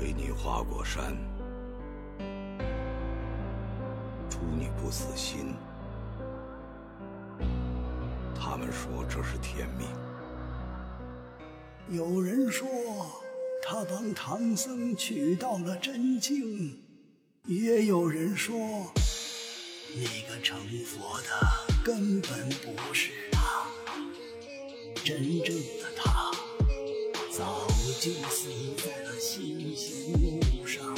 为你花果山，祝你不死心。他们说这是天命。有人说他帮唐僧取到了真经，也有人说那个成佛的根本不是他，真正早就死在了西行路上。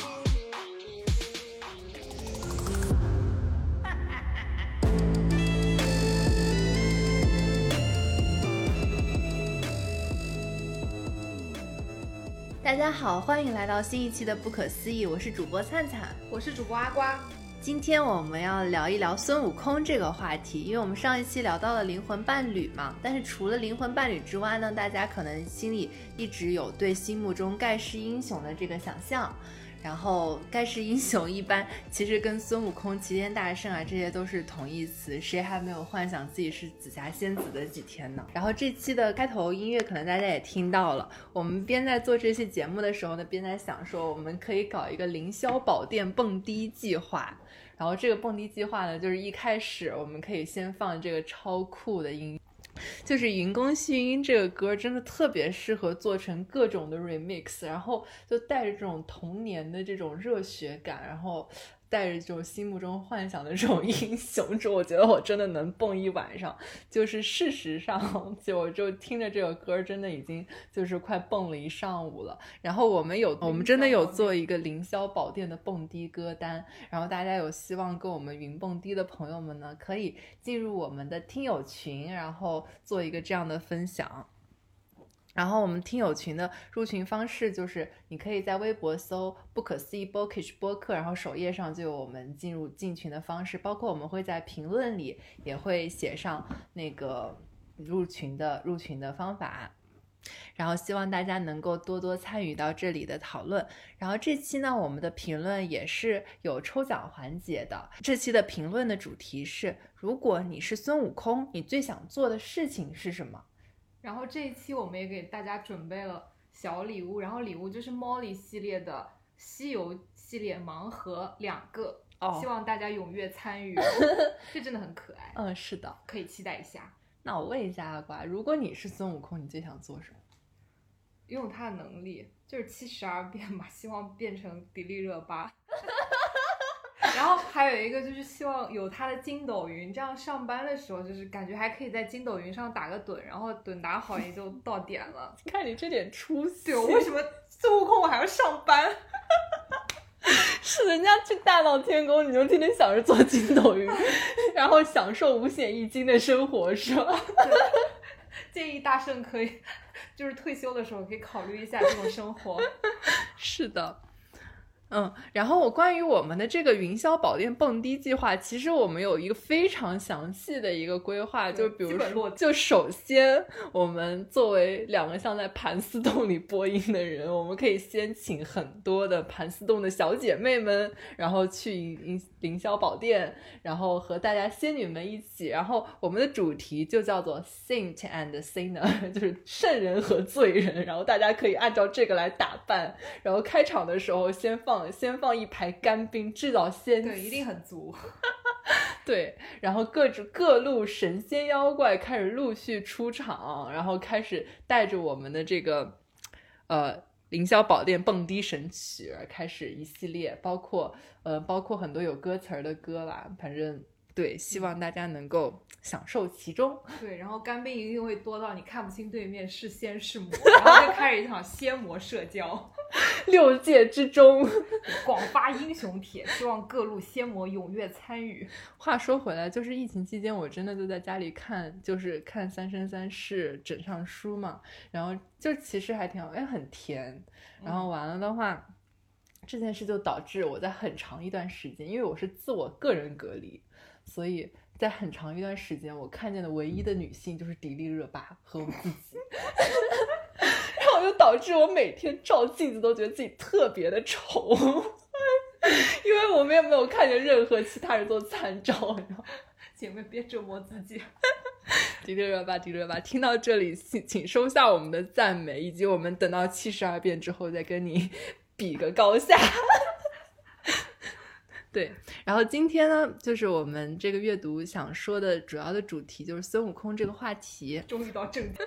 大家好，欢迎来到新一期的《不可思议》，我是主播灿灿。我是主播阿瓜。今天我们要聊一聊孙悟空这个话题，因为我们上一期聊到了灵魂伴侣嘛。但是除了灵魂伴侣之外呢，大家可能心里一直有对心目中盖世英雄的这个想象。然后盖世英雄一般其实跟孙悟空、齐天大圣啊这些都是同义词，谁还没有幻想自己是紫霞仙子的几天呢？然后这期的开头音乐可能大家也听到了，我们边在做这期节目的时候呢，边在想说我们可以搞一个凌霄宝殿蹦迪计划。然后这个蹦迪计划呢，就是一开始我们可以先放这个超酷的音。就是《云宫迅音》这个歌真的特别适合做成各种的 remix，然后就带着这种童年的这种热血感，然后带着这种心目中幻想的这种 英雄，就我觉得我真的能蹦一晚上。就是事实上，就我就听着这个歌，真的已经就是快蹦了一上午了。然后我们有，我们真的有做一个凌霄宝殿的蹦迪歌单，然后大家有希望跟我们云蹦迪的朋友们呢，可以进入我们的听友群，然后做一个这样的分享。然后我们听友群的入群方式就是，你可以在微博搜“不可思议 Bookish 播客”，然后首页上就有我们进入进群的方式，包括我们会在评论里也会写上那个入群的入群的方法。然后希望大家能够多多参与到这里的讨论。然后这期呢，我们的评论也是有抽奖环节的。这期的评论的主题是：如果你是孙悟空，你最想做的事情是什么？然后这一期我们也给大家准备了小礼物，然后礼物就是 Molly 系列的西游系列盲盒两个，哦希望大家踊跃参与，这真的很可爱，嗯，是的。可以期待一下。那我问一下阿瓜，如果你是孙悟空，你最想做什么？用他的能力就是七十二变嘛，希望变成迪丽热巴。然后还有一个就是希望有他的筋斗云，这样上班的时候就是感觉还可以在筋斗云上打个盹，然后盹打好也就到点了。看你这点出息，我，为什么孙悟空我还要上班？是人家去大闹天宫，你就天天想着做筋斗云，然后享受五险一金的生活，是吧？建议大圣可以，就是退休的时候可以考虑一下这种生活。是的。嗯，然后我关于我们的这个云霄宝殿蹦迪计划，其实我们有一个非常详细的一个规划，就比如说，就首先我们作为两个像在盘丝洞里播音的人，我们可以先请很多的盘丝洞的小姐妹们，然后去云凌霄宝殿，然后和大家仙女们一起，然后我们的主题就叫做 Saint and Sinner，就是圣人和罪人，然后大家可以按照这个来打扮，然后开场的时候先放先放一排干冰，制造仙对，一定很足。对，然后各种各路神仙妖怪开始陆续出场，然后开始带着我们的这个呃凌霄宝殿蹦迪神曲开始一系列，包括呃包括很多有歌词儿的歌啦，反正对，希望大家能够享受其中。对，然后干冰一定会多到你看不清对面是仙是魔，然后就开始一场仙魔社交，六界之中，广发英雄帖，希望各路仙魔踊跃参与。话说回来，就是疫情期间，我真的就在家里看，就是看《三生三世枕上书》嘛，然后就其实还挺好，哎，很甜。然后完了的话，这件事就导致我在很长一段时间，因为我是自我个人隔离，所以在很长一段时间，我看见的唯一的女性就是迪丽热巴和我自己。就导致我每天照镜子都觉得自己特别的丑，因为我们也没有看见任何其他人做参照。姐妹别折磨自己。迪丽热巴，迪丽热巴，听到这里，请请收下我们的赞美，以及我们等到七十二变之后再跟你 比个高下。对，然后今天呢，就是我们这个阅读想说的主要的主题就是孙悟空这个话题。终于到正题。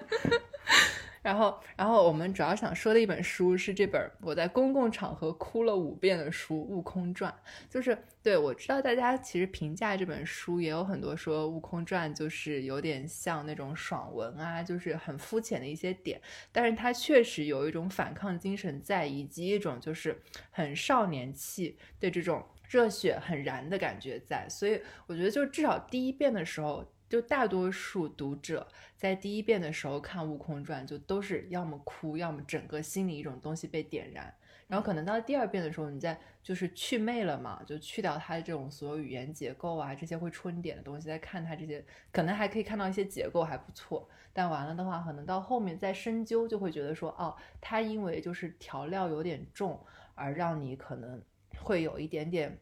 然后，然后我们主要想说的一本书是这本我在公共场合哭了五遍的书《悟空传》。就是对我知道大家其实评价这本书也有很多说《悟空传》就是有点像那种爽文啊，就是很肤浅的一些点。但是它确实有一种反抗精神在，以及一种就是很少年气的这种热血很燃的感觉在。所以我觉得，就至少第一遍的时候。就大多数读者在第一遍的时候看《悟空传》，就都是要么哭，要么整个心里一种东西被点燃。然后可能到第二遍的时候，你再就是去魅了嘛，就去掉它的这种所有语言结构啊这些会戳你点的东西，再看它这些，可能还可以看到一些结构还不错。但完了的话，可能到后面再深究，就会觉得说，哦，它因为就是调料有点重，而让你可能会有一点点，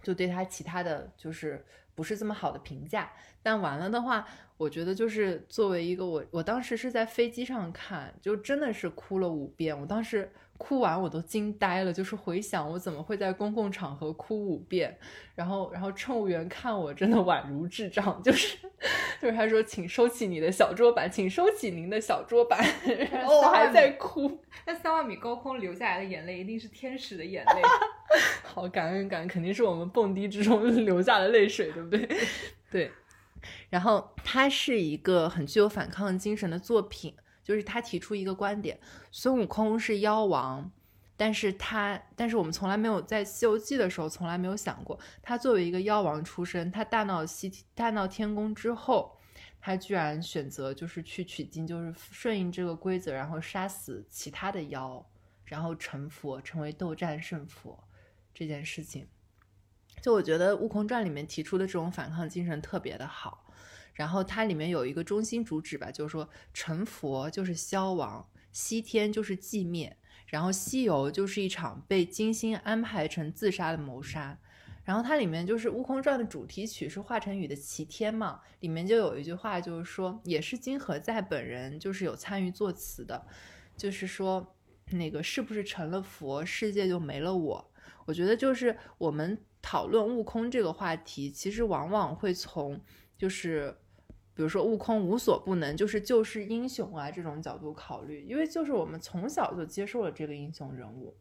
就对它其他的就是。不是这么好的评价，但完了的话，我觉得就是作为一个我，我当时是在飞机上看，就真的是哭了五遍。我当时哭完我都惊呆了，就是回想我怎么会在公共场合哭五遍。然后，然后乘务员看我真的宛如智障，就是 就是他说，请收起你的小桌板，请收起您的小桌板。然后我还在哭，那三万米高空流下来的眼泪一定是天使的眼泪。好感恩感，肯定是我们蹦迪之中 流下的泪水，对不对？对。然后它是一个很具有反抗精神的作品，就是他提出一个观点：孙悟空是妖王，但是他，但是我们从来没有在《西游记》的时候从来没有想过，他作为一个妖王出身，他大闹西大闹天宫之后，他居然选择就是去取经，就是顺应这个规则，然后杀死其他的妖，然后成佛，成为斗战胜佛。这件事情，就我觉得《悟空传》里面提出的这种反抗精神特别的好。然后它里面有一个中心主旨吧，就是说成佛就是消亡，西天就是寂灭，然后西游就是一场被精心安排成自杀的谋杀。然后它里面就是《悟空传》的主题曲是华晨宇的《齐天》嘛，里面就有一句话，就是说也是金河在本人就是有参与作词的，就是说那个是不是成了佛，世界就没了我。我觉得就是我们讨论悟空这个话题，其实往往会从就是，比如说悟空无所不能，就是救世英雄啊这种角度考虑，因为就是我们从小就接受了这个英雄人物，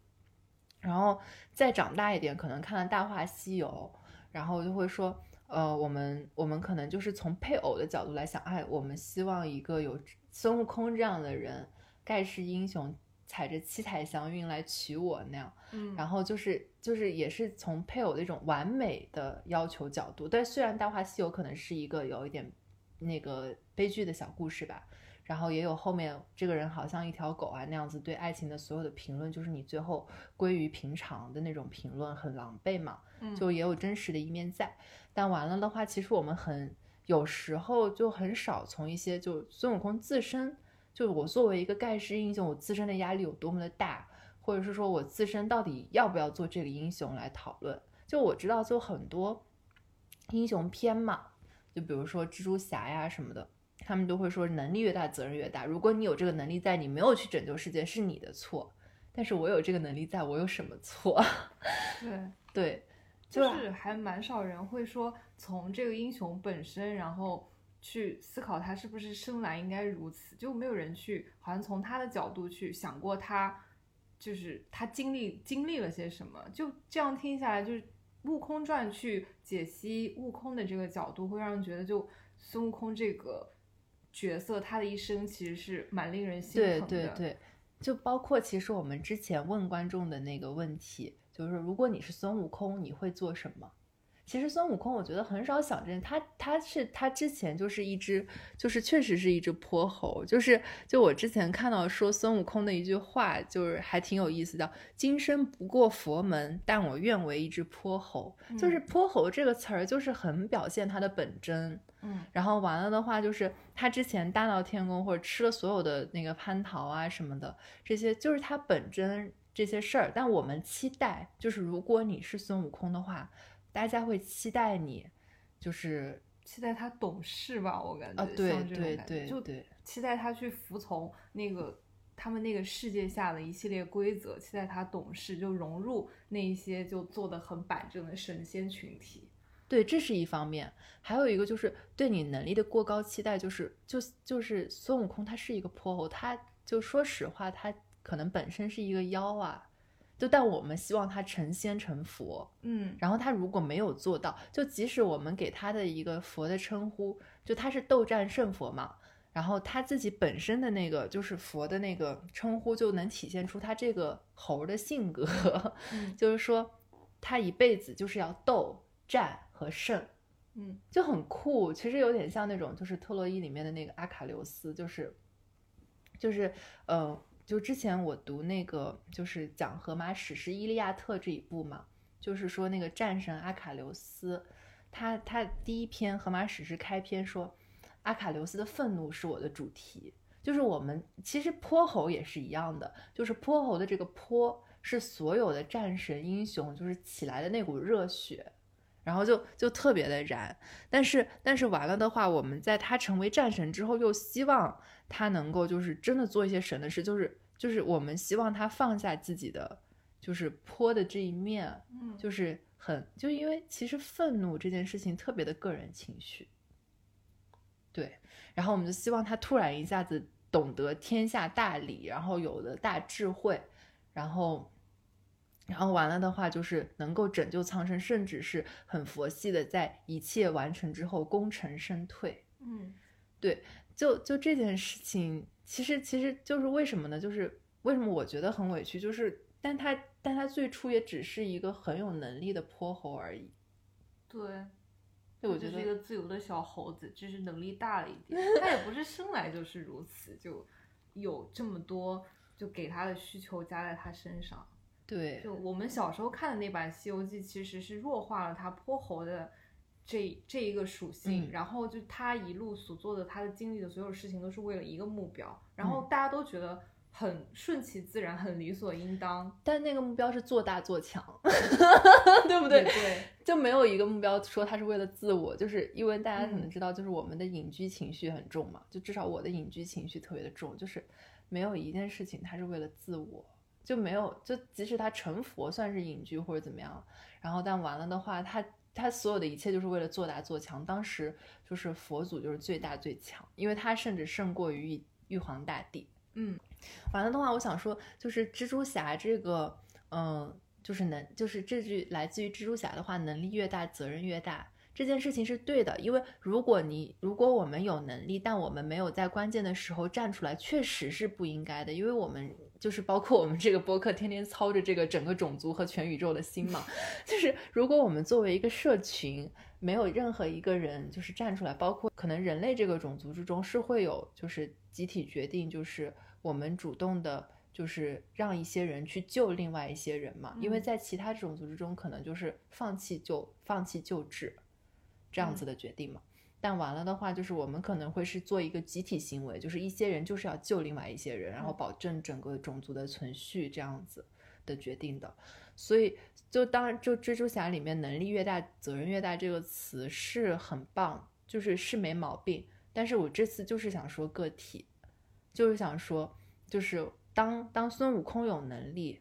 然后再长大一点，可能看了《大话西游》，然后就会说，呃，我们我们可能就是从配偶的角度来想，哎，我们希望一个有孙悟空这样的人，盖世英雄。踩着七彩祥云来娶我那样，嗯，然后就是就是也是从配偶的一种完美的要求角度，但虽然《大话西游》可能是一个有一点那个悲剧的小故事吧，然后也有后面这个人好像一条狗啊那样子对爱情的所有的评论，就是你最后归于平常的那种评论，很狼狈嘛，就也有真实的一面在。但完了的话，其实我们很有时候就很少从一些就孙悟空自身。就我作为一个盖世英雄，我自身的压力有多么的大，或者是说我自身到底要不要做这个英雄来讨论。就我知道，就很多英雄片嘛，就比如说蜘蛛侠呀什么的，他们都会说能力越大责任越大。如果你有这个能力在，你没有去拯救世界是你的错。但是我有这个能力在，我有什么错？对对，就是还蛮少人会说从这个英雄本身，然后。去思考他是不是生来应该如此，就没有人去好像从他的角度去想过他，就是他经历经历了些什么。就这样听下来，就是《悟空传》去解析悟空的这个角度，会让人觉得就孙悟空这个角色，他的一生其实是蛮令人心疼的。对对对，就包括其实我们之前问观众的那个问题，就是如果你是孙悟空，你会做什么？其实孙悟空，我觉得很少想这他他是他之前就是一只，就是确实是一只泼猴，就是就我之前看到说孙悟空的一句话，就是还挺有意思，叫“今生不过佛门，但我愿为一只泼猴”。就是泼猴这个词儿，就是很表现他的本真。嗯，然后完了的话，就是他之前大闹天宫或者吃了所有的那个蟠桃啊什么的，这些就是他本真这些事儿。但我们期待，就是如果你是孙悟空的话。大家会期待你，就是期待他懂事吧，我感觉啊，对对对，就期待他去服从那个他们那个世界下的一系列规则，期待他懂事，就融入那一些就做的很板正的神仙群体。对，这是一方面，还有一个就是对你能力的过高期待，就是就就是孙悟空他是一个泼猴，他就说实话，他可能本身是一个妖啊，就但我们希望他成仙成佛，嗯。然后他如果没有做到，就即使我们给他的一个佛的称呼，就他是斗战胜佛嘛，然后他自己本身的那个就是佛的那个称呼，就能体现出他这个猴的性格，嗯。就是说他一辈子就是要斗战和胜，嗯。就很酷。其实有点像那种就是特洛伊里面的那个阿卡琉斯，就是就是呃，就之前我读那个就是讲荷马史诗《伊利亚特》这一部嘛，就是说那个战神阿卡琉斯，他他第一篇荷马史诗开篇说，阿卡琉斯的愤怒是我的主题。就是我们其实泼猴也是一样的，就是泼猴的这个泼是所有的战神英雄就是起来的那股热血，然后就就特别的燃。但是但是完了的话，我们在他成为战神之后，又希望他能够就是真的做一些神的事，就是就是我们希望他放下自己的就是泼的这一面，嗯就是很就因为其实愤怒这件事情特别的个人情绪，对，然后我们就希望他突然一下子懂得天下大理，然后有了大智慧，然后。然后完了的话，就是能够拯救苍生，甚至是很佛系的，在一切完成之后功成身退。嗯对就就这件事情，其实其实就是为什么呢？就是为什么我觉得很委屈，就是但他但他最初也只是一个很有能力的泼猴而已。对。对，我觉就是一个自由的小猴子，只是能力大了一点。他也不是 生来就是如此，就有这么多就给他的需求加在他身上。对。就我们小时候看的那版《西游记》，其实是弱化了他泼猴的这这一个属性，嗯。然后就他一路所做的，他的经历的所有事情都是为了一个目标，然嗯。后大家都觉得很顺其自然，很理所应当，但那个目标是做大做强，对不对？对，就没有一个目标说他是为了自我，就是因为大家可能嗯。知道，就是我们的隐居情绪很重嘛，就至少我的隐居情绪特别的重，就是没有一件事情他是为了自我，就没有就即使他成佛算是隐居或者怎么样，然后但完了的话，他他所有的一切就是为了做大做强。当时就是佛祖就是最大最强，因为他甚至胜过于玉皇大帝。嗯完了的话，我想说，就是蜘蛛侠这个，嗯、就是能，就是这句来自于蜘蛛侠的话，能力越大，责任越大。这件事情是对的，因为如果你如果我们有能力，但我们没有在关键的时候站出来，确实是不应该的。因为我们就是包括我们这个播客，天天操着这个整个种族和全宇宙的心嘛。就是如果我们作为一个社群，没有任何一个人就是站出来，包括可能人类这个种族之中是会有就是集体决定，就是我们主动的，就是让一些人去救另外一些人嘛。因为嗯在其他种族之中，可能就是放弃就放弃救治这样子的决定嘛。但完了的话，就是我们可能会是做一个集体行为，就是一些人就是要救另外一些人，然后嗯保证整个种族的存续这样子的决定的。所以，就当然，就蜘蛛侠里面能力越大，责任越大这个词是很棒，就是是没毛病。但是我这次就是想说个体，就是想说，就是当当孙悟空有能力，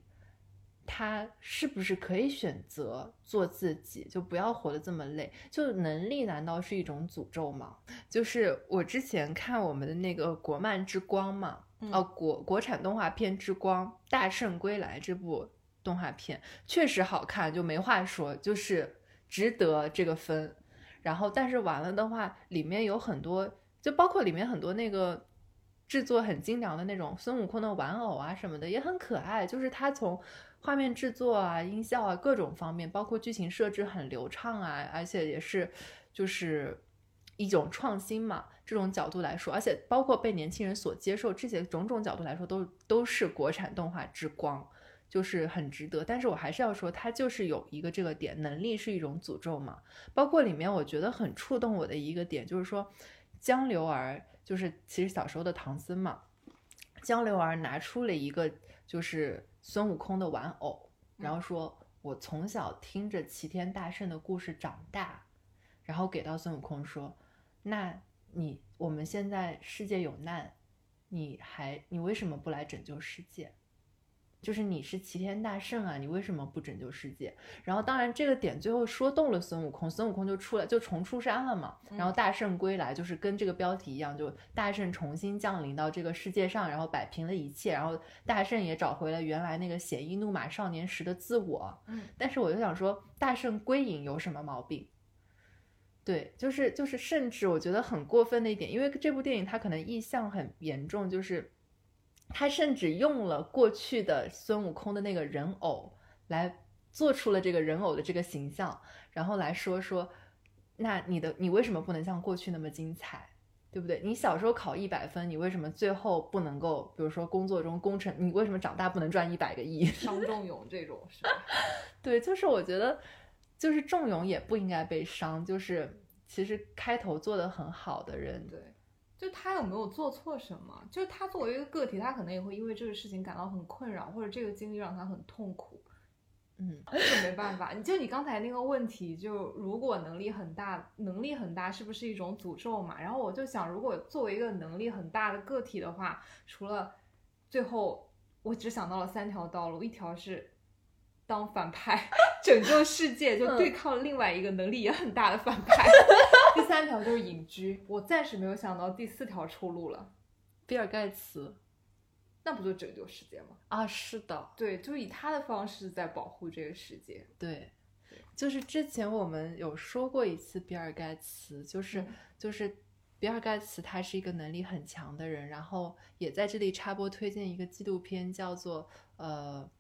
他是不是可以选择做自己，就不要活得这么累？就能力难道是一种诅咒吗？就是我之前看我们的那个国漫之光嘛，嗯哦，国国产动画片之光《大圣归来》这部动画片确实好看，就没话说，就是值得这个分。然后，但是完了的话，里面有很多，就包括里面很多那个制作很精良的那种孙悟空的玩偶啊什么的，也很可爱。就是他从画面制作啊、音效啊各种方面，包括剧情设置很流畅啊，而且也是就是一种创新嘛。这种角度来说，而且包括被年轻人所接受，这些种种角度来说，都都是国产动画之光。就是很值得，但是我还是要说，它就是有一个这个点，能力是一种诅咒嘛。包括里面我觉得很触动我的一个点，就是说江流儿就是其实小时候的唐僧嘛，江流儿拿出了一个就是孙悟空的玩偶，然后说我从小听着齐天大圣的故事长大，然后给到孙悟空说，那你我们现在世界有难，你还你为什么不来拯救世界？就是你是齐天大圣啊，你为什么不拯救世界？然后当然这个点最后说动了孙悟空，孙悟空就出来就重出山了嘛。然后大圣归来就是跟这个标题一样，就大圣重新降临到这个世界上，然后摆平了一切，然后大圣也找回了原来那个鲜衣怒马少年时的自我。嗯，但是我就想说，大圣归隐有什么毛病？对，就是就是，甚至我觉得很过分的一点，因为这部电影它可能意象很严重，就是他甚至用了过去的孙悟空的那个人偶来做出了这个人偶的这个形象，然后来说说，那你的你为什么不能像过去那么精彩，对不对？你小时候考一百分，你为什么最后不能够，比如说工作中功成，你为什么长大不能赚一百个亿？伤仲永这种是吧？对，就是我觉得。就是仲永也不应该被伤，就是其实开头做的很好的人，对，就他有没有做错什么？就是他作为一个个体，他可能也会因为这个事情感到很困扰，或者这个经历让他很痛苦。嗯，这没办法。你就你刚才那个问题，就如果能力很大，能力很大是不是一种诅咒嘛？然后我就想，如果作为一个能力很大的个体的话，除了最后，我只想到了三条道路，一条是。当反派 拯救世界，就对抗另外一个能力也很大的反派。第三条就是隐居，我暂时没有想到第四条出路了。比尔盖茨，那不就拯救世界吗？啊，是的，对，就以他的方式在保护这个世界。对，就是之前我们有说过一次比尔盖茨，就是就是比尔盖茨他是一个能力很强的人，然后也在这里插播推荐一个纪录片，叫做呃。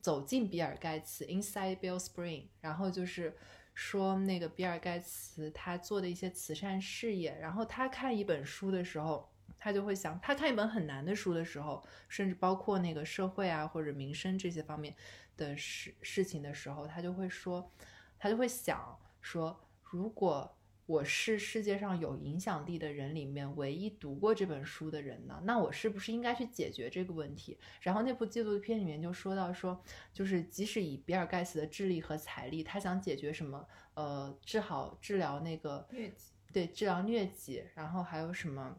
走进比尔盖茨，Inside Bill Spring，然后就是说那个比尔盖茨他做的一些慈善事业，然后他看一本书的时候，他就会想，他看一本很难的书的时候，甚至包括那个社会啊或者民生这些方面的事事情的时候，他就会说，他就会想说，如果。我是世界上有影响力的人里面唯一读过这本书的人呢，那我是不是应该去解决这个问题？然后那部纪录片里面就说到说，就是即使以比尔盖茨的智力和财力，他想解决什么，呃，治好治疗那个疟疾，对，治疗疟疾，然后还有什么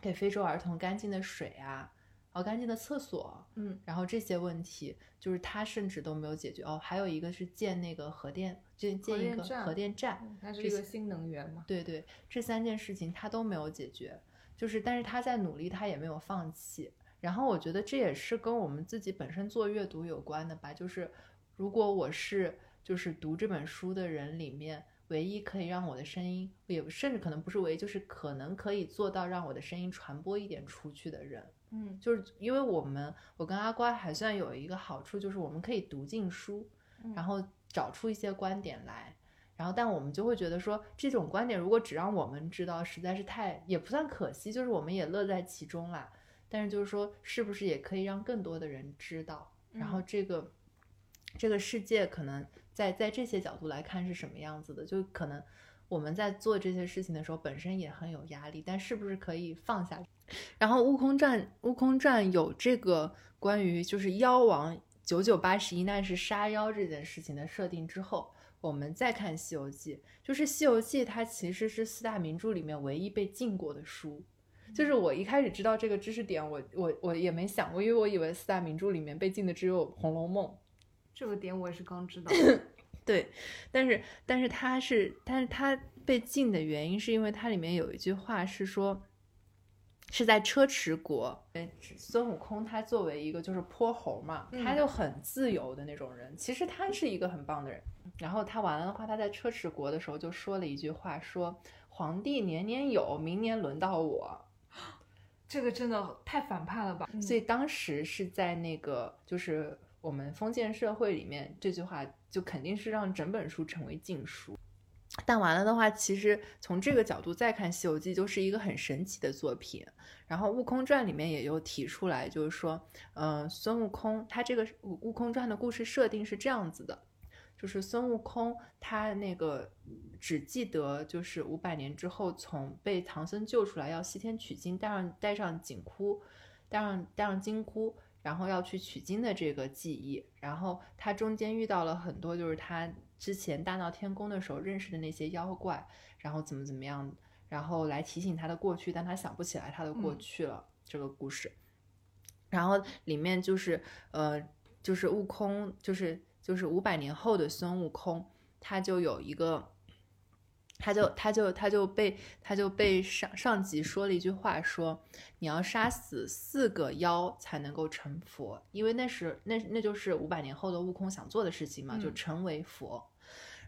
给非洲儿童干净的水啊。哦，干净的厕所，嗯，然后这些问题就是他甚至都没有解决哦。还有一个是建那个核电，建建一个核电站，它是一个新能源嘛？对对，这三件事情他都没有解决，就是但是他在努力，他也没有放弃。然后我觉得这也是跟我们自己本身做阅读有关的吧。就是如果我是就是读这本书的人里面唯一可以让我的声音，也甚至可能不是唯一，就是可能可以做到让我的声音传播一点出去的人。嗯，就是因为我们，我跟阿瓜还算有一个好处，就是我们可以读进书，然后找出一些观点来，然后但我们就会觉得说，这种观点如果只让我们知道，实在是太也不算可惜，就是我们也乐在其中啦。但是就是说，是不是也可以让更多的人知道？然后这个这个世界可能在在这些角度来看是什么样子的？就可能我们在做这些事情的时候，本身也很有压力，但是不是可以放下？然后《悟空传》《悟空传》有这个关于就是妖王九九八十一难是杀妖这件事情的设定之后，我们再看《西游记》，就是《西游记》它其实是四大名著里面唯一被禁过的书。就是我一开始知道这个知识点，我我我也没想过，因为我以为四大名著里面被禁的只有《红楼梦》。这个点我也是刚知道。对，但是但是它是，但是它被禁的原因是因为它里面有一句话是说。是在车迟国，孙悟空他作为一个就是泼猴嘛，他就很自由的那种人。其实他是一个很棒的人。然后他完了的话，他在车迟国的时候就说了一句话，说皇帝年年有，明年轮到我。这个真的太反叛了吧？所以当时是在那个就是我们封建社会里面，这句话就肯定是让整本书成为禁书。但完了的话，其实从这个角度再看《西游记》，就是一个很神奇的作品。然后《悟空传》里面也有提出来，就是说，嗯，孙悟空他这个《悟悟空传》的故事设定是这样子的，就是孙悟空他那个只记得就是五百年之后从被唐僧救出来要西天取经，带上带上紧箍，带上带上金箍，然后要去取经的这个记忆。然后他中间遇到了很多，就是他。之前大闹天宫的时候认识的那些妖怪，然后怎么怎么样，然后来提醒他的过去，但他想不起来他的过去了。这个故事。然后里面就是呃，就是悟空，就是就是五百年后的孙悟空，他就有一个，他就他就他就被他就被上上级说了一句话，说你要杀死四个妖才能够成佛，因为那是那那就是五百年后的悟空想做的事情嘛，就嗯成为佛。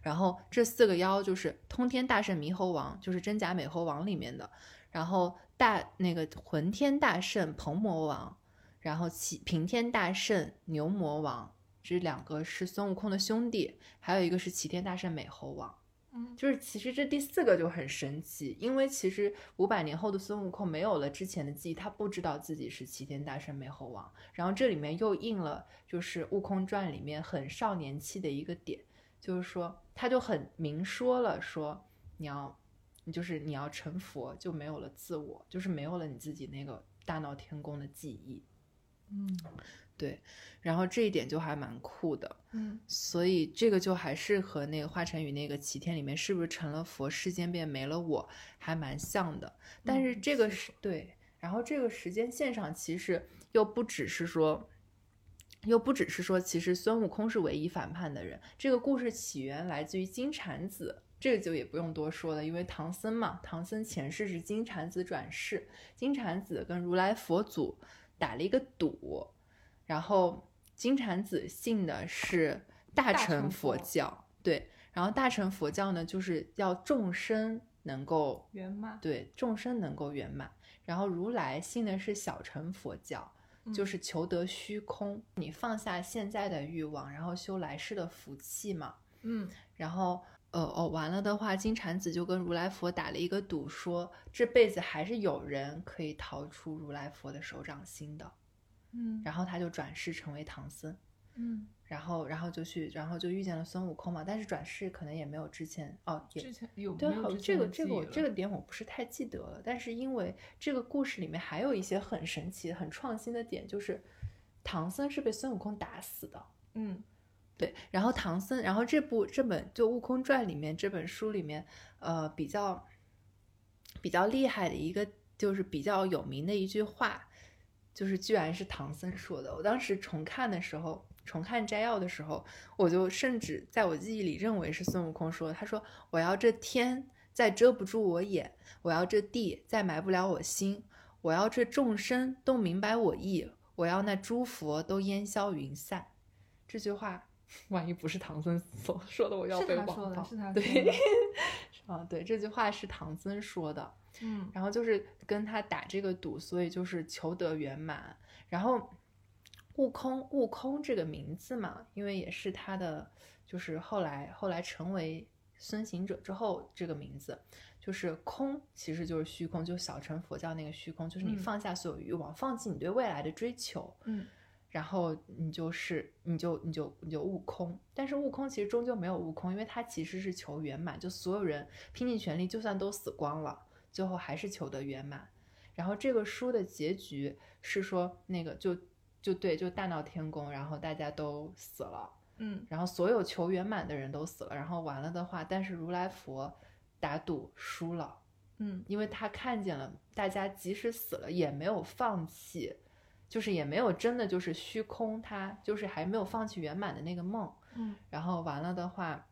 然后这四个妖就是通天大圣猕猴王，就是真假美猴王里面的，然后大那个浑天大圣鹏魔王，然后齐平天大圣牛魔王，这两个是孙悟空的兄弟，还有一个是齐天大圣美猴王。嗯就是其实这第四个就很神奇，因为其实五百年后的孙悟空没有了之前的记忆，他不知道自己是齐天大圣美猴王。然后这里面又应了就是《悟空传》里面很少年气的一个点，就是说他就很明说了说你要，你就是你要成佛就没有了自我，就是没有了你自己那个大闹天宫的记忆。嗯对，然后这一点就还蛮酷的。嗯所以这个就还是和那个华晨宇那个齐天里面是不是成了佛，世间便没了我，还蛮像的。但是嗯这个是是对，然后这个时间线上其实又不只是说，又不只是说，其实孙悟空是唯一反叛的人。这个故事起源来自于金蝉子。这个就也不用多说了，因为唐僧嘛，唐僧前世是金蝉子转世，金蝉子跟如来佛祖打了一个赌，然后金蝉子信的是大大乘乘佛佛教，对，然后大乘佛教呢，就是要众生能够圆满对众生能够圆满，然后如来信的是小乘佛教，就嗯是求得虚空，你放下现在的欲望，然后修来世的福气嘛。嗯然后呃哦，完了的话，金蝉子就跟如来佛打了一个赌，说这辈子还是有人可以逃出如来佛的手掌心的。嗯然后他就转世成为唐僧，嗯，然后然后就去，然后就遇见了孙悟空嘛。但是转世可能也没有之前哦，也之前有对，好，没有之这个这个这个点我不是太记得了，但是因为这个故事里面还有一些很神奇、很创新的点，就是唐僧是被孙悟空打死的。嗯对，然后唐僧，然后这部这本就《悟空传》里面这本书里面，呃，比较比较厉害的一个，就是比较有名的一句话，就是居然是唐僧说的。我当时重看的时候，重看摘要的时候，我就甚至在我记忆里认为是孙悟空说的。他说：“我要这天再遮不住我眼，我要这地再埋不了我心，我要这众生都明白我意，我要那诸佛都烟消云散。”这句话，万一不是唐僧所说的，我要被网暴。他说的是他说对的，啊，对，这句话是唐僧说的。嗯然后就是跟他打这个赌，所以就是求得圆满。然后悟空，悟空这个名字嘛，因为也是他的，就是后来后来成为孙行者之后，这个名字就是空，其实就是虚空，就小乘佛教那个虚空，就是你嗯放下所有欲望，放弃你对未来的追求，嗯然后你就是你就你就你就悟空，但是悟空其实终究没有悟空，因为他其实是求圆满，就所有人拼尽全力，就算都死光了，最后还是求得圆满。然后这个书的结局是说，那个就就对，就大闹天宫，然后大家都死了，嗯。然后所有求圆满的人都死了，然后完了的话，但是如来佛打赌输了，嗯。因为他看见了大家即使死了也没有放弃，就是也没有真的就是虚空，他就是还没有放弃圆满的那个梦。嗯然后完了的话，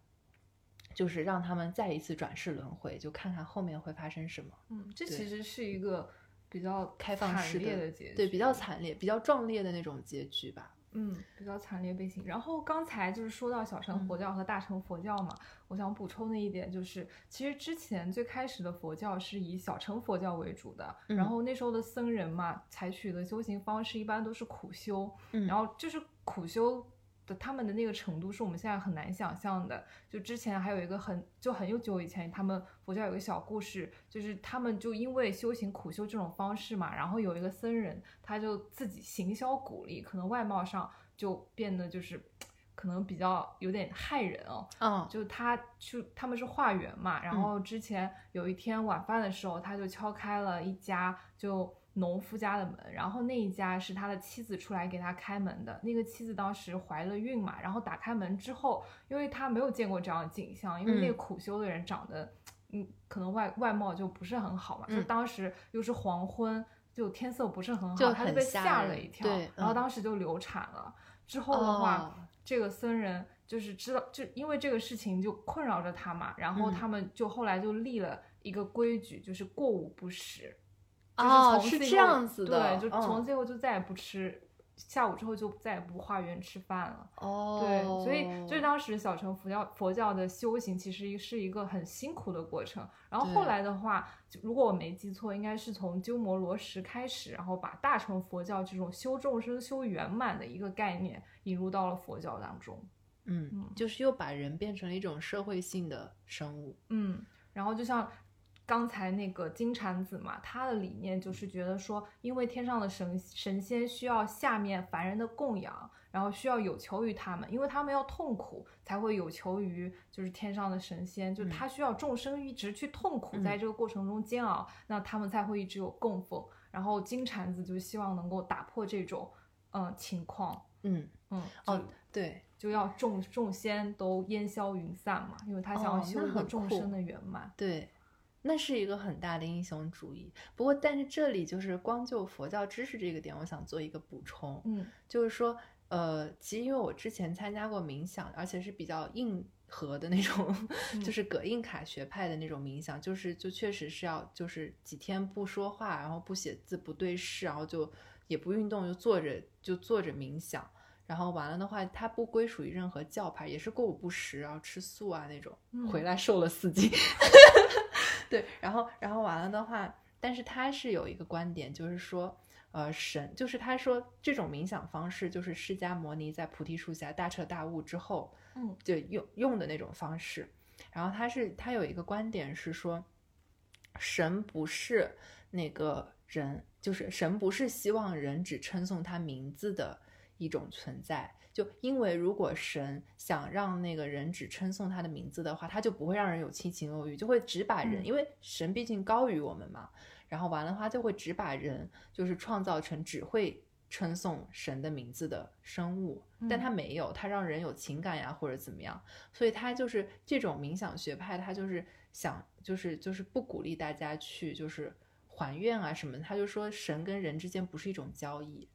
就是让他们再一次转世轮回，就看看后面会发生什么。嗯，这其实是一个比较开放式的结局，对，比较惨烈、比较壮烈的那种结局吧。嗯，比较惨烈背景。然后刚才就是说到小乘佛教和大乘佛教嘛，我想补充的一点就是，其实之前最开始的佛教是以小乘佛教为主的，嗯然后那时候的僧人嘛，采取的修行方式一般都是苦修，嗯然后就是苦修。的他们的那个程度是我们现在很难想象的。就之前还有一个很就很悠久以前，他们佛教有个小故事，就是他们就因为修行苦修这种方式嘛，然后有一个僧人，他就自己行销鼓励，可能外貌上就变得就是可能比较有点害人哦。嗯，就他去他们是化缘嘛，然后之前有一天晚饭的时候，他就敲开了一家就农夫家的门，然后那一家是他的妻子出来给他开门的。那个妻子当时怀了孕嘛，然后打开门之后，因为他没有见过这样的景象，因为那个嗯苦修的人长得，嗯，可能外外貌就不是很好嘛，就嗯当时又是黄昏。就天色不是很好，就他就被吓了一跳，对然后嗯当时就流产了。之后的话，哦这个僧人就是知道，就因为这个事情就困扰着他嘛，然后嗯他们就后来就立了一个规矩，就是过午不食。就是哦是这样子的对，就嗯从最后就再也不吃，下午之后就再也不化缘吃饭了。哦，对，所以就是当时小乘佛教佛教的修行其实是一个很辛苦的过程。然后后来的话，如果我没记错，应该是从鸠摩罗什开始，然后把大乘佛教这种修众生、修圆满的一个概念引入到了佛教当中。嗯嗯，就是又把人变成了一种社会性的生物。嗯，然后就像刚才那个金蝉子嘛，他的理念就是觉得说，因为天上的神神仙需要下面凡人的供养，然后需要有求于他们，因为他们要痛苦，才会有求于就是天上的神仙，就嗯他需要众生一直去痛苦，嗯在这个过程中煎熬，那他们才会一直有供奉。然后金蝉子就希望能够打破这种嗯、呃情况，嗯，嗯，哦，对，就要众众仙都烟消云散嘛，因为他想要哦修一个那很酷众生的圆满。对，那是一个很大的英雄主义。不过，但是这里就是光就佛教知识这个点，我想做一个补充，嗯就是说，呃，其实因为我之前参加过冥想，而且是比较硬核的那种，就嗯是葛印卡学派的那种冥想，就是就确实是要就是几天不说话，然后不写字，不对视，然后就也不运动，就坐着就坐着冥想。然后完了的话，它不归属于任何教派，也是过午不食，然后吃素啊那种。嗯回来瘦了四斤。对，然后然后完了的话，但是他是有一个观点，就是说，呃，神就是他说这种冥想方式，就是释迦牟尼在菩提树下大彻大悟之后，嗯就用用的那种方式。然后他是他有一个观点是说，神不是那个人，就是神不是希望人只称颂他名字的一种存在。就因为如果神想让那个人只称颂他的名字的话，他就不会让人有七情六欲，就会只把人，嗯。因为神毕竟高于我们嘛，然后完了的话就会只把人就是创造成只会称颂神的名字的生物，但嗯。他没有，他让人有情感呀或者怎么样，所以他就是这种冥想学派，他就是想就是就是不鼓励大家去就是还愿啊什么的，他就说神跟人之间不是一种交易，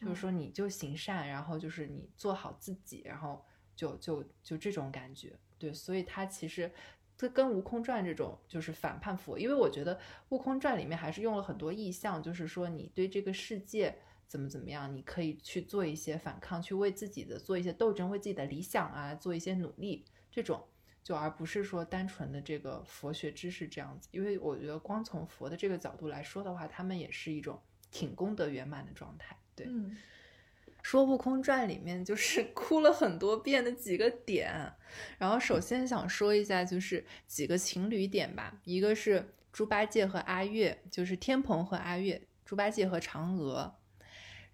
就是说你就行善，然后就是你做好自己，然后就就就这种感觉，对，所以他其实。这跟《悟空传》这种就是反叛佛，因为我觉得《悟空传》里面还是用了很多意象，就是说你对这个世界怎么怎么样，你可以去做一些反抗，去为自己的做一些斗争，为自己的理想啊做一些努力，这种就而不是说单纯的这个佛学知识这样子。因为我觉得光从佛的这个角度来说的话，他们也是一种挺功德圆满的状态。对，嗯说《悟空传》里面就是 哭了很多遍的几个点，然后首先想说一下就是几个情侣点吧，一个是猪八戒和阿月，就是天蓬和阿月，猪八戒和嫦娥。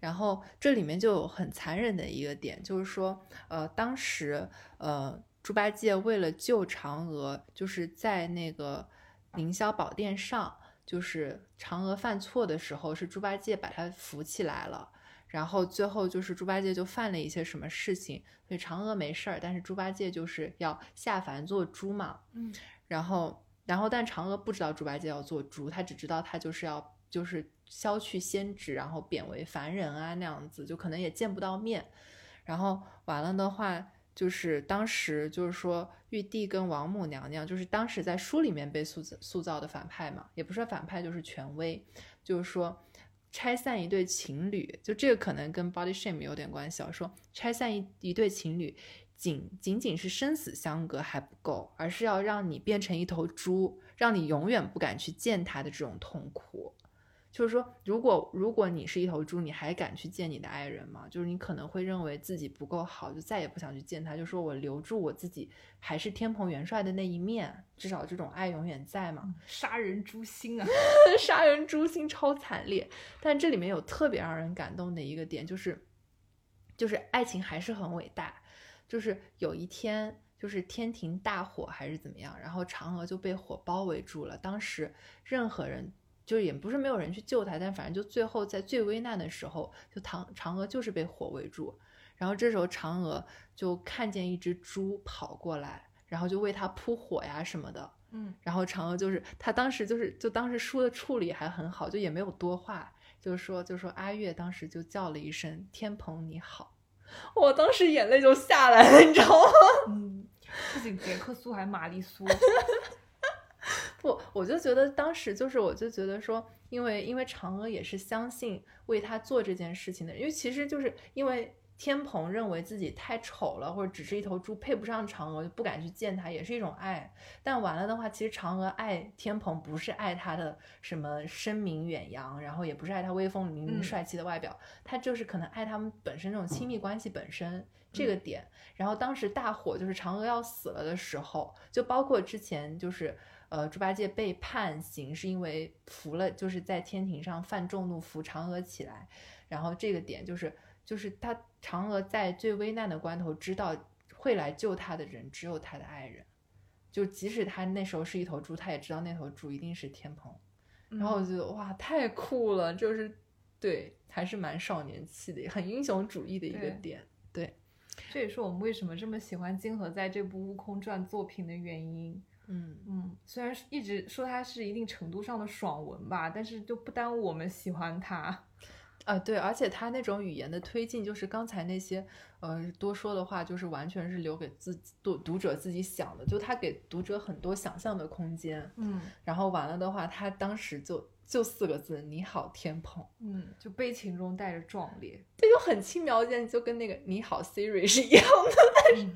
然后这里面就有很残忍的一个点，就是说，呃，当时呃，猪八戒为了救嫦娥，就是在那个凌霄宝殿上，就是嫦娥犯错的时候，是猪八戒把她扶起来了。然后最后就是猪八戒就犯了一些什么事情，所以嫦娥没事儿，但是猪八戒就是要下凡做猪嘛。嗯然后，然后但嫦娥不知道猪八戒要做猪，她只知道他就是要就是消去仙职，然后贬为凡人啊那样子，就可能也见不到面。然后完了的话，就是当时就是说玉帝跟王母娘娘，就是当时在书里面被塑造塑造的反派嘛，也不是反派，就是权威，就是说。拆散一对情侣，就这个可能跟 body shame 有点关系哦。说拆散一一对情侣，仅仅仅是生死相隔还不够，而是要让你变成一头猪，让你永远不敢去见他的这种痛苦。就是说，如果如果你是一头猪，你还敢去见你的爱人吗？就是你可能会认为自己不够好，就再也不想去见他，就说我留住我自己还是天蓬元帅的那一面，至少这种爱永远在嘛。杀人诛心啊！杀人诛心超惨烈，但这里面有特别让人感动的一个点，就是就是爱情还是很伟大。就是有一天，就是天庭大火还是怎么样，然后嫦娥就被火包围住了。当时任何人就是也不是没有人去救他，但反正就最后在最危难的时候，就嫦嫦娥就是被火围住。然后这时候嫦娥就看见一只猪跑过来，然后就为他扑火呀什么的。嗯，然后嫦娥就是她当时就是就当时书的处理还很好，就也没有多话，就是说就说阿月当时就叫了一声天蓬你好，我当时眼泪就下来了，你知道吗？嗯，不仅杰克苏还玛丽苏，不，我就觉得当时就是，我就觉得说，因为因为嫦娥也是相信为他做这件事情的人，因为其实就是因为天蓬认为自己太丑了，或者只是一头猪配不上嫦娥，就不敢去见他，也是一种爱。但完了的话，其实嫦娥爱天蓬不是爱他的什么声名远扬，然后也不是爱他威风凛凛、嗯帅气的外表，他就是可能爱他们本身这种亲密关系本身。这个点，然后当时大火就是嫦娥要死了的时候，就包括之前就是呃猪八戒被判刑是因为扶了，就是在天庭上犯众怒扶嫦娥起来，然后这个点就是就是他嫦娥在最危难的关头知道会来救他的人只有他的爱人，就即使他那时候是一头猪，他也知道那头猪一定是天蓬，然后我觉得哇太酷了，就是对还是蛮少年气的，很英雄主义的一个对点，对，这也是我们为什么这么喜欢金河在这部《悟空传》作品的原因。嗯。嗯，虽然一直说它是一定程度上的爽文吧，但是就不耽误我们喜欢它。啊，对，而且他那种语言的推进，就是刚才那些呃多说的话，就是完全是留给自己读读者自己想的，就他给读者很多想象的空间。嗯然后完了的话，他当时就就四个字：“你好，天蓬嗯，就悲情中带着壮烈。”这就很轻描淡写，就跟那个“你好，Siri” 是一样的。嗯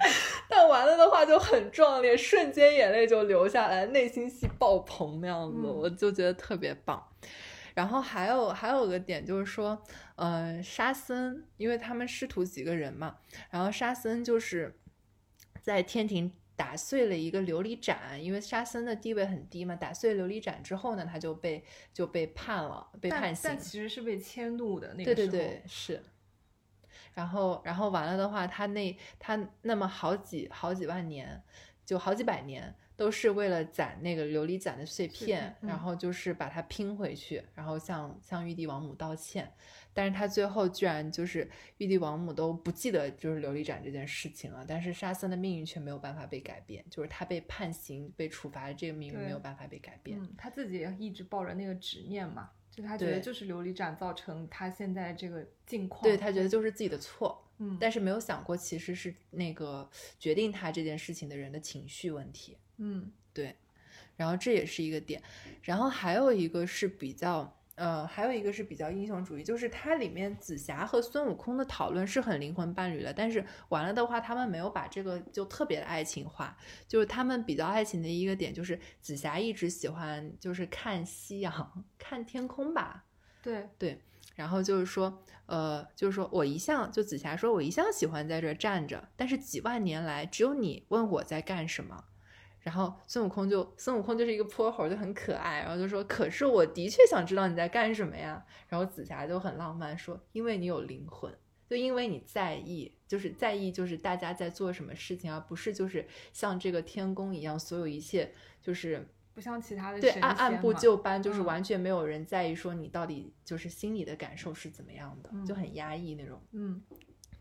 但完了的话就很壮烈，瞬间眼泪就流下来，内心戏爆棚那样子，嗯我就觉得特别棒。然后还有还有个点就是说，呃，沙僧，因为他们师徒几个人嘛，然后沙僧就是在天庭打碎了一个琉璃盏，因为沙僧的地位很低嘛，打碎琉璃盏之后呢，他就被就被判了，被判刑。但但其实是被迁怒的那个时候。对对，是。然后，然后完了的话，他那他那么好几好几万年，就好几百年，都是为了攒那个琉璃盏的碎碎片，嗯然后就是把它拼回去，然后向向玉帝王母道歉。但是他最后居然就是玉帝王母都不记得就是琉璃盏这件事情了，但是沙僧的命运却没有办法被改变，就是他被判刑被处罚的这个命运没有办法被改变。嗯，他自己也一直抱着那个执念嘛，就他觉得就是琉璃盏造成他现在这个境况。对他觉得就是自己的错，嗯，但是没有想过其实是那个决定他这件事情的人的情绪问题。嗯对，然后这也是一个点，然后还有一个是比较。呃，还有一个是比较英雄主义，就是它里面紫霞和孙悟空的讨论是很灵魂伴侣的，但是完了的话，他们没有把这个就特别的爱情化，就是他们比较爱情的一个点就是紫霞一直喜欢就是看夕阳、看天空吧，对对，然后就是说，呃，就是说我一向就紫霞说，我一向喜欢在这儿站着，但是几万年来只有你问我在干什么。然后孙悟空就孙悟空就是一个泼猴，就很可爱，然后就说：“可是我的确想知道你在干什么呀。”然后紫霞就很浪漫说：“因为你有灵魂，就因为你在意，就是在意，就是大家在做什么事情，而不是就是像这个天宫一样，所有一切就是不像其他的对按按部就班，就是嗯完全没有人在意说你到底就是心里的感受是怎么样的，就嗯很压抑那种。嗯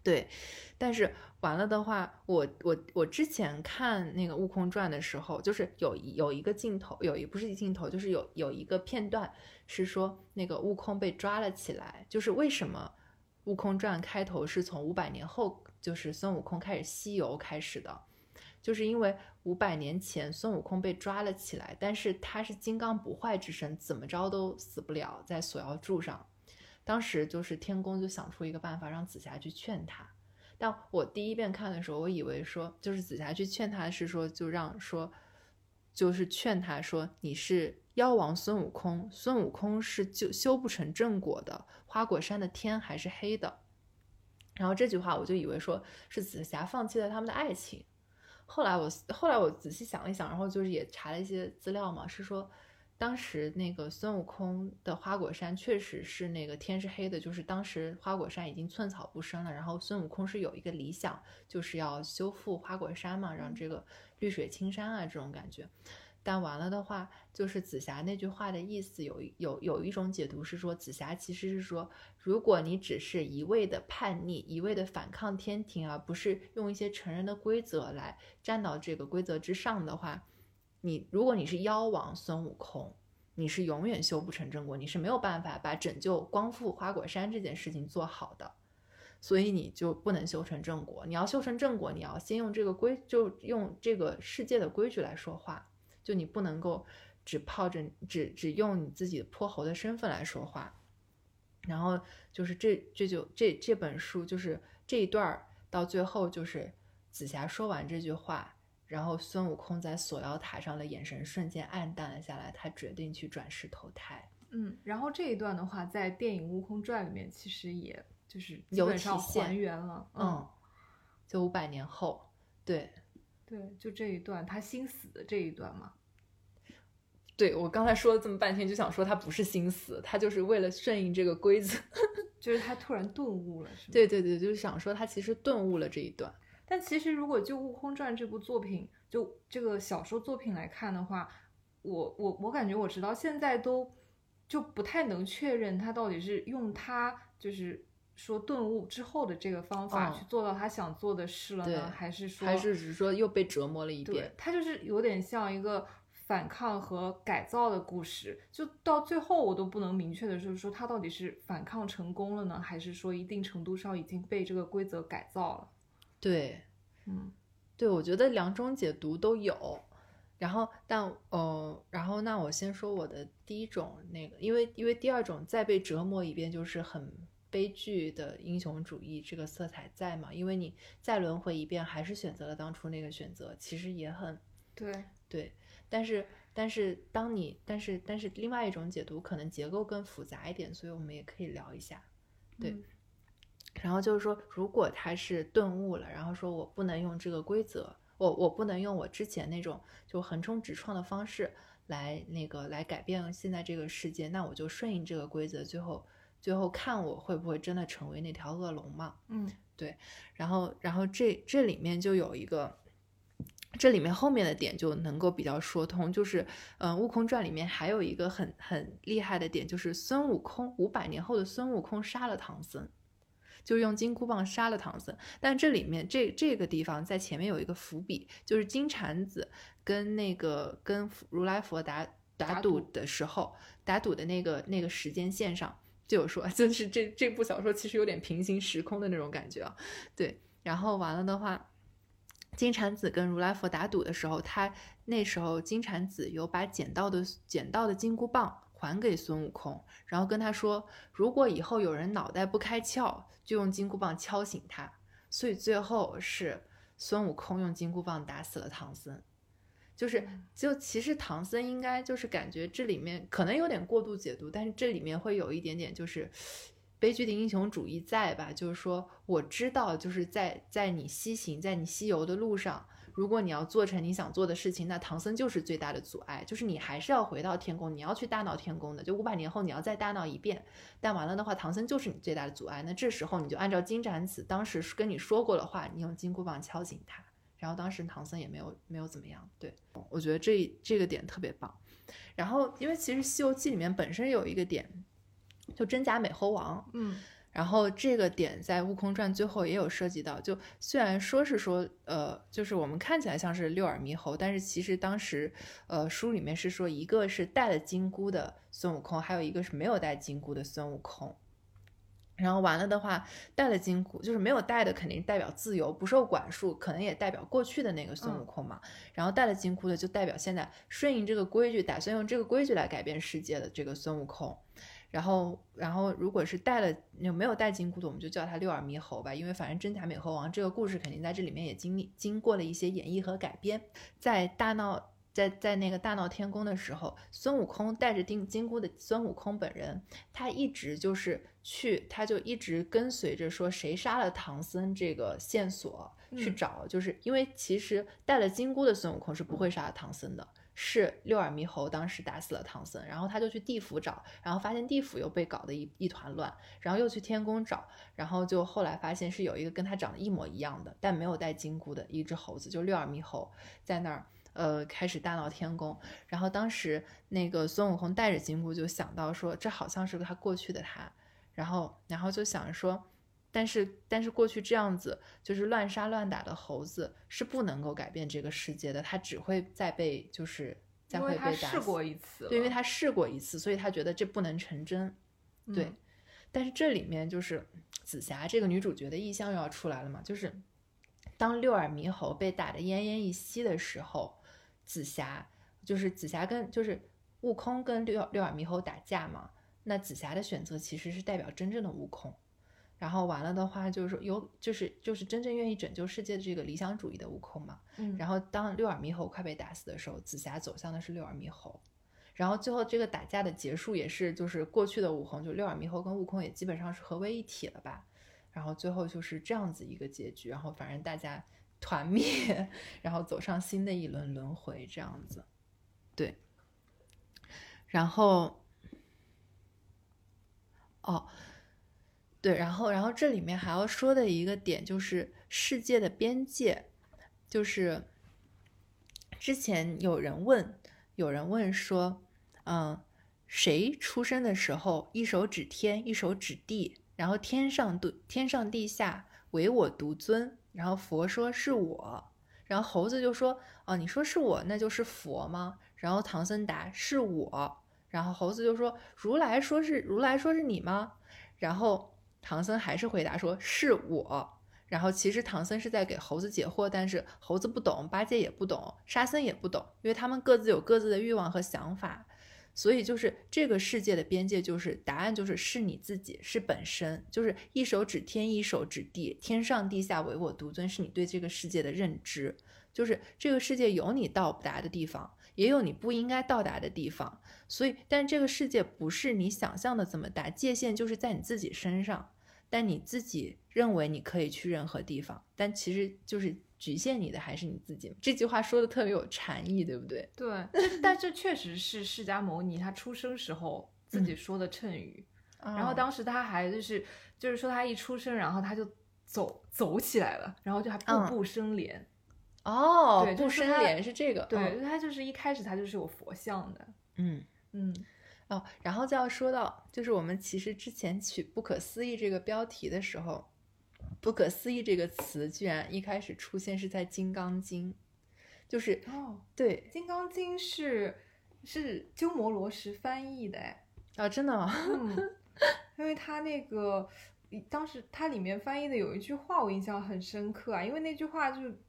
对，但是完了的话，我我我之前看那个《悟空传》的时候，就是有一有一个镜头，有一不是一镜头，就是有有一个片段是说那个悟空被抓了起来，就是为什么《悟空传》开头是从五百年后，就是孙悟空开始西游开始的，就是因为五百年前孙悟空被抓了起来，但是他是金刚不坏之身，怎么着都死不了，在锁妖柱上。当时就是天宫就想出一个办法让紫霞去劝他，但我第一遍看的时候，我以为说就是紫霞去劝他是说就让说，就是劝他说你是妖王孙悟空，孙悟空是就修不成正果的，花果山的天还是黑的。然后这句话我就以为说是紫霞放弃了他们的爱情。后来我后来我仔细想一想，然后就是也查了一些资料嘛，是说当时那个孙悟空的花果山确实是那个天是黑的，就是当时花果山已经寸草不生了，然后孙悟空是有一个理想，就是要修复花果山嘛，让这个绿水青山啊这种感觉。但完了的话，就是紫霞那句话的意思有有有一种解读是说，紫霞其实是说，如果你只是一味的叛逆，一味的反抗天庭，而不是用一些成人的规则来站到这个规则之上的话，你如果你是妖王孙悟空，你是永远修不成正果，你是没有办法把拯救光复花果山这件事情做好的，所以你就不能修成正果。你要修成正果，你要先用这个规，就用这个世界的规矩来说话，就你不能够只泡着只只用你自己泼猴的身份来说话。然后就是这这就这这本书就是这一段儿到最后就是紫霞说完这句话，然后孙悟空在锁妖塔上的眼神瞬间暗淡了下来，他决定去转世投胎。嗯，然后这一段的话，在电影《悟空传》里面，其实也就是基有本上还原了。嗯，就五百年后，对对，就这一段他心死的这一段嘛。对，我刚才说了这么半天，就想说他不是心死，他就是为了顺应这个规则。就是他突然顿悟了，是吗？对对对，就是想说他其实顿悟了这一段。但其实如果就《悟空传》这部作品，就这个小说作品来看的话，我我我感觉我直到现在都就不太能确认他到底是用他就是说顿悟之后的这个方法嗯去做到他想做的事了对呢，还是说还是只是说又被折磨了一对遍。他就是有点像一个反抗和改造的故事，就到最后我都不能明确的就是说他到底是反抗成功了呢，还是说一定程度上已经被这个规则改造了？对，嗯对，我觉得两种解读都有。然后，但呃，然后那我先说我的第一种那个，因为因为第二种再被折磨一遍，就是很悲剧的英雄主义这个色彩在嘛，因为你再轮回一遍，还是选择了当初那个选择，其实也很对，对。但是但是当你但是但是另外一种解读可能结构更复杂一点，所以我们也可以聊一下。对嗯然后就是说，如果他是顿悟了，然后说我不能用这个规则，我我不能用我之前那种就横冲直撞的方式来那个来改变现在这个世界，那我就顺应这个规则，最后最后看我会不会真的成为那条恶龙嘛？嗯对然后然后这这里面就有一个。这里面后面的点就能够比较说通，就是，嗯，《悟空传》里面还有一个很很厉害的点，就是孙悟空五百年后的孙悟空杀了唐僧，就用金箍棒杀了唐僧。但这里面这这个地方在前面有一个伏笔，就是金蝉子跟那个跟如来佛打打赌的时候，打赌的那个那个时间线上就有说，就是这这部小说其实有点平行时空的那种感觉啊。对，然后完了的话。金蝉子跟如来佛打赌的时候，他那时候金蝉子有把捡到的捡到的金箍棒还给孙悟空，然后跟他说，如果以后有人脑袋不开窍，就用金箍棒敲醒他。所以最后是孙悟空用金箍棒打死了唐僧。就是，就其实唐僧应该就是感觉这里面可能有点过度解读，但是这里面会有一点点就是悲剧的英雄主义在吧？就是说，我知道，就是在在你西行，在你西游的路上，如果你要做成你想做的事情，那唐僧就是最大的阻碍，就是你还是要回到天宫，你要去大闹天宫的，就五百年后你要再大闹一遍。但完了的话，唐僧就是你最大的阻碍。那这时候你就按照金蝉子当时跟你说过的话，你用金箍棒敲醒他。然后当时唐僧也没有没有怎么样，对我觉得这这个点特别棒。然后因为其实《西游记》里面本身有一个点，就真假美猴王，嗯然后这个点在《悟空传》最后也有涉及到，就虽然说是说，呃，就是我们看起来像是六耳猕猴，但是其实当时，呃，书里面是说一个是带了金箍的孙悟空，还有一个是没有带金箍的孙悟空。然后完了的话，带了金箍，就是没有带的肯定代表自由不受管束，可能也代表过去的那个孙悟嗯空嘛。然后带了金箍的就代表现在顺应这个规矩，打算用这个规矩来改变世界的这个孙悟空。然后，然后如果是带了有没有带金箍的，我们就叫他六耳猕猴吧，因为反正真假美猴王这个故事肯定在这里面也经历经过了一些演绎和改编。在大闹在在那个大闹天宫的时候，孙悟空带着金金箍的孙悟空本人，他一直就是去，他就一直跟随着说谁杀了唐僧这个线索去嗯找，就是因为其实带了金箍的孙悟空是不会杀唐僧的。是六耳猕猴当时打死了唐僧，然后他就去地府找，然后发现地府又被搞得一一团乱，然后又去天宫找，然后就后来发现是有一个跟他长得一模一样的，但没有带金箍的一只猴子，就六耳猕猴在那儿，呃，开始大闹天宫。然后当时那个孙悟空带着金箍就想到说，这好像是他过去的他，然后然后就想说。但是但是过去这样子就是乱杀乱打的猴子是不能够改变这个世界的，它只会再被就是再会被打死。试过一次，对，因为他试过一次，所以他觉得这不能成真。对，嗯但是这里面就是紫霞这个女主角的意象又要出来了嘛，就是当六耳猕猴被打得奄奄一息的时候，紫霞就是紫霞跟就是悟空跟六六耳猕猴打架嘛，那紫霞的选择其实是代表真正的悟空。然后完了的话，就是说有就是就是真正愿意拯救世界的这个理想主义的悟空嘛。嗯，然后当六耳猕猴快被打死的时候，紫霞走向的是六耳猕猴。然后最后这个打架的结束也是，就是过去的悟空，就六耳猕猴跟悟空也基本上是合为一体了吧。然后最后就是这样子一个结局，然后反正大家团灭，然后走上新的一轮轮回这样子。对。然后，哦，对，然后然后这里面还要说的一个点就是世界的边界，就是之前有人问，有人问说，嗯，谁出生的时候一手指天，一手指地，然后天上对天上地下唯我独尊，然后佛说是我，然后猴子就说，哦，你说是我，那就是佛吗？然后唐僧答是我，然后猴子就说，如来说是如来说是你吗？然后唐僧还是回答说是我。然后其实唐僧是在给猴子解惑，但是猴子不懂，八戒也不懂，沙僧也不懂，因为他们各自有各自的欲望和想法，所以就是这个世界的边界就是答案就是是你自己，是本身，就是一手指天，一手指地，天上地下唯我独尊，是你对这个世界的认知，就是这个世界有你到不达的地方，也有你不应该到达的地方，所以，但这个世界不是你想象的这么大，界限就是在你自己身上。但你自己认为你可以去任何地方，但其实就是局限你的还是你自己。这句话说的特别有禅意，对不对？对，这但这确实是释迦牟尼他出生时候自己说的谶语。然后当时他还就是就是说他一出生，然后他就走走起来了，然后就还步步生莲。哦，对，步生莲是这个，对，嗯他就是一开始他就是有佛像的。嗯。嗯哦，然后就要说到，就是我们其实之前取“不可思议”这个标题的时候，“不可思议”这个词居然一开始出现是在《金刚经》，就是哦，对《金刚经是》是鸠摩罗什翻译的哎。啊、真的吗？嗯，因为他那个当时它里面翻译的有一句话我印象很深刻啊，因为那句话就是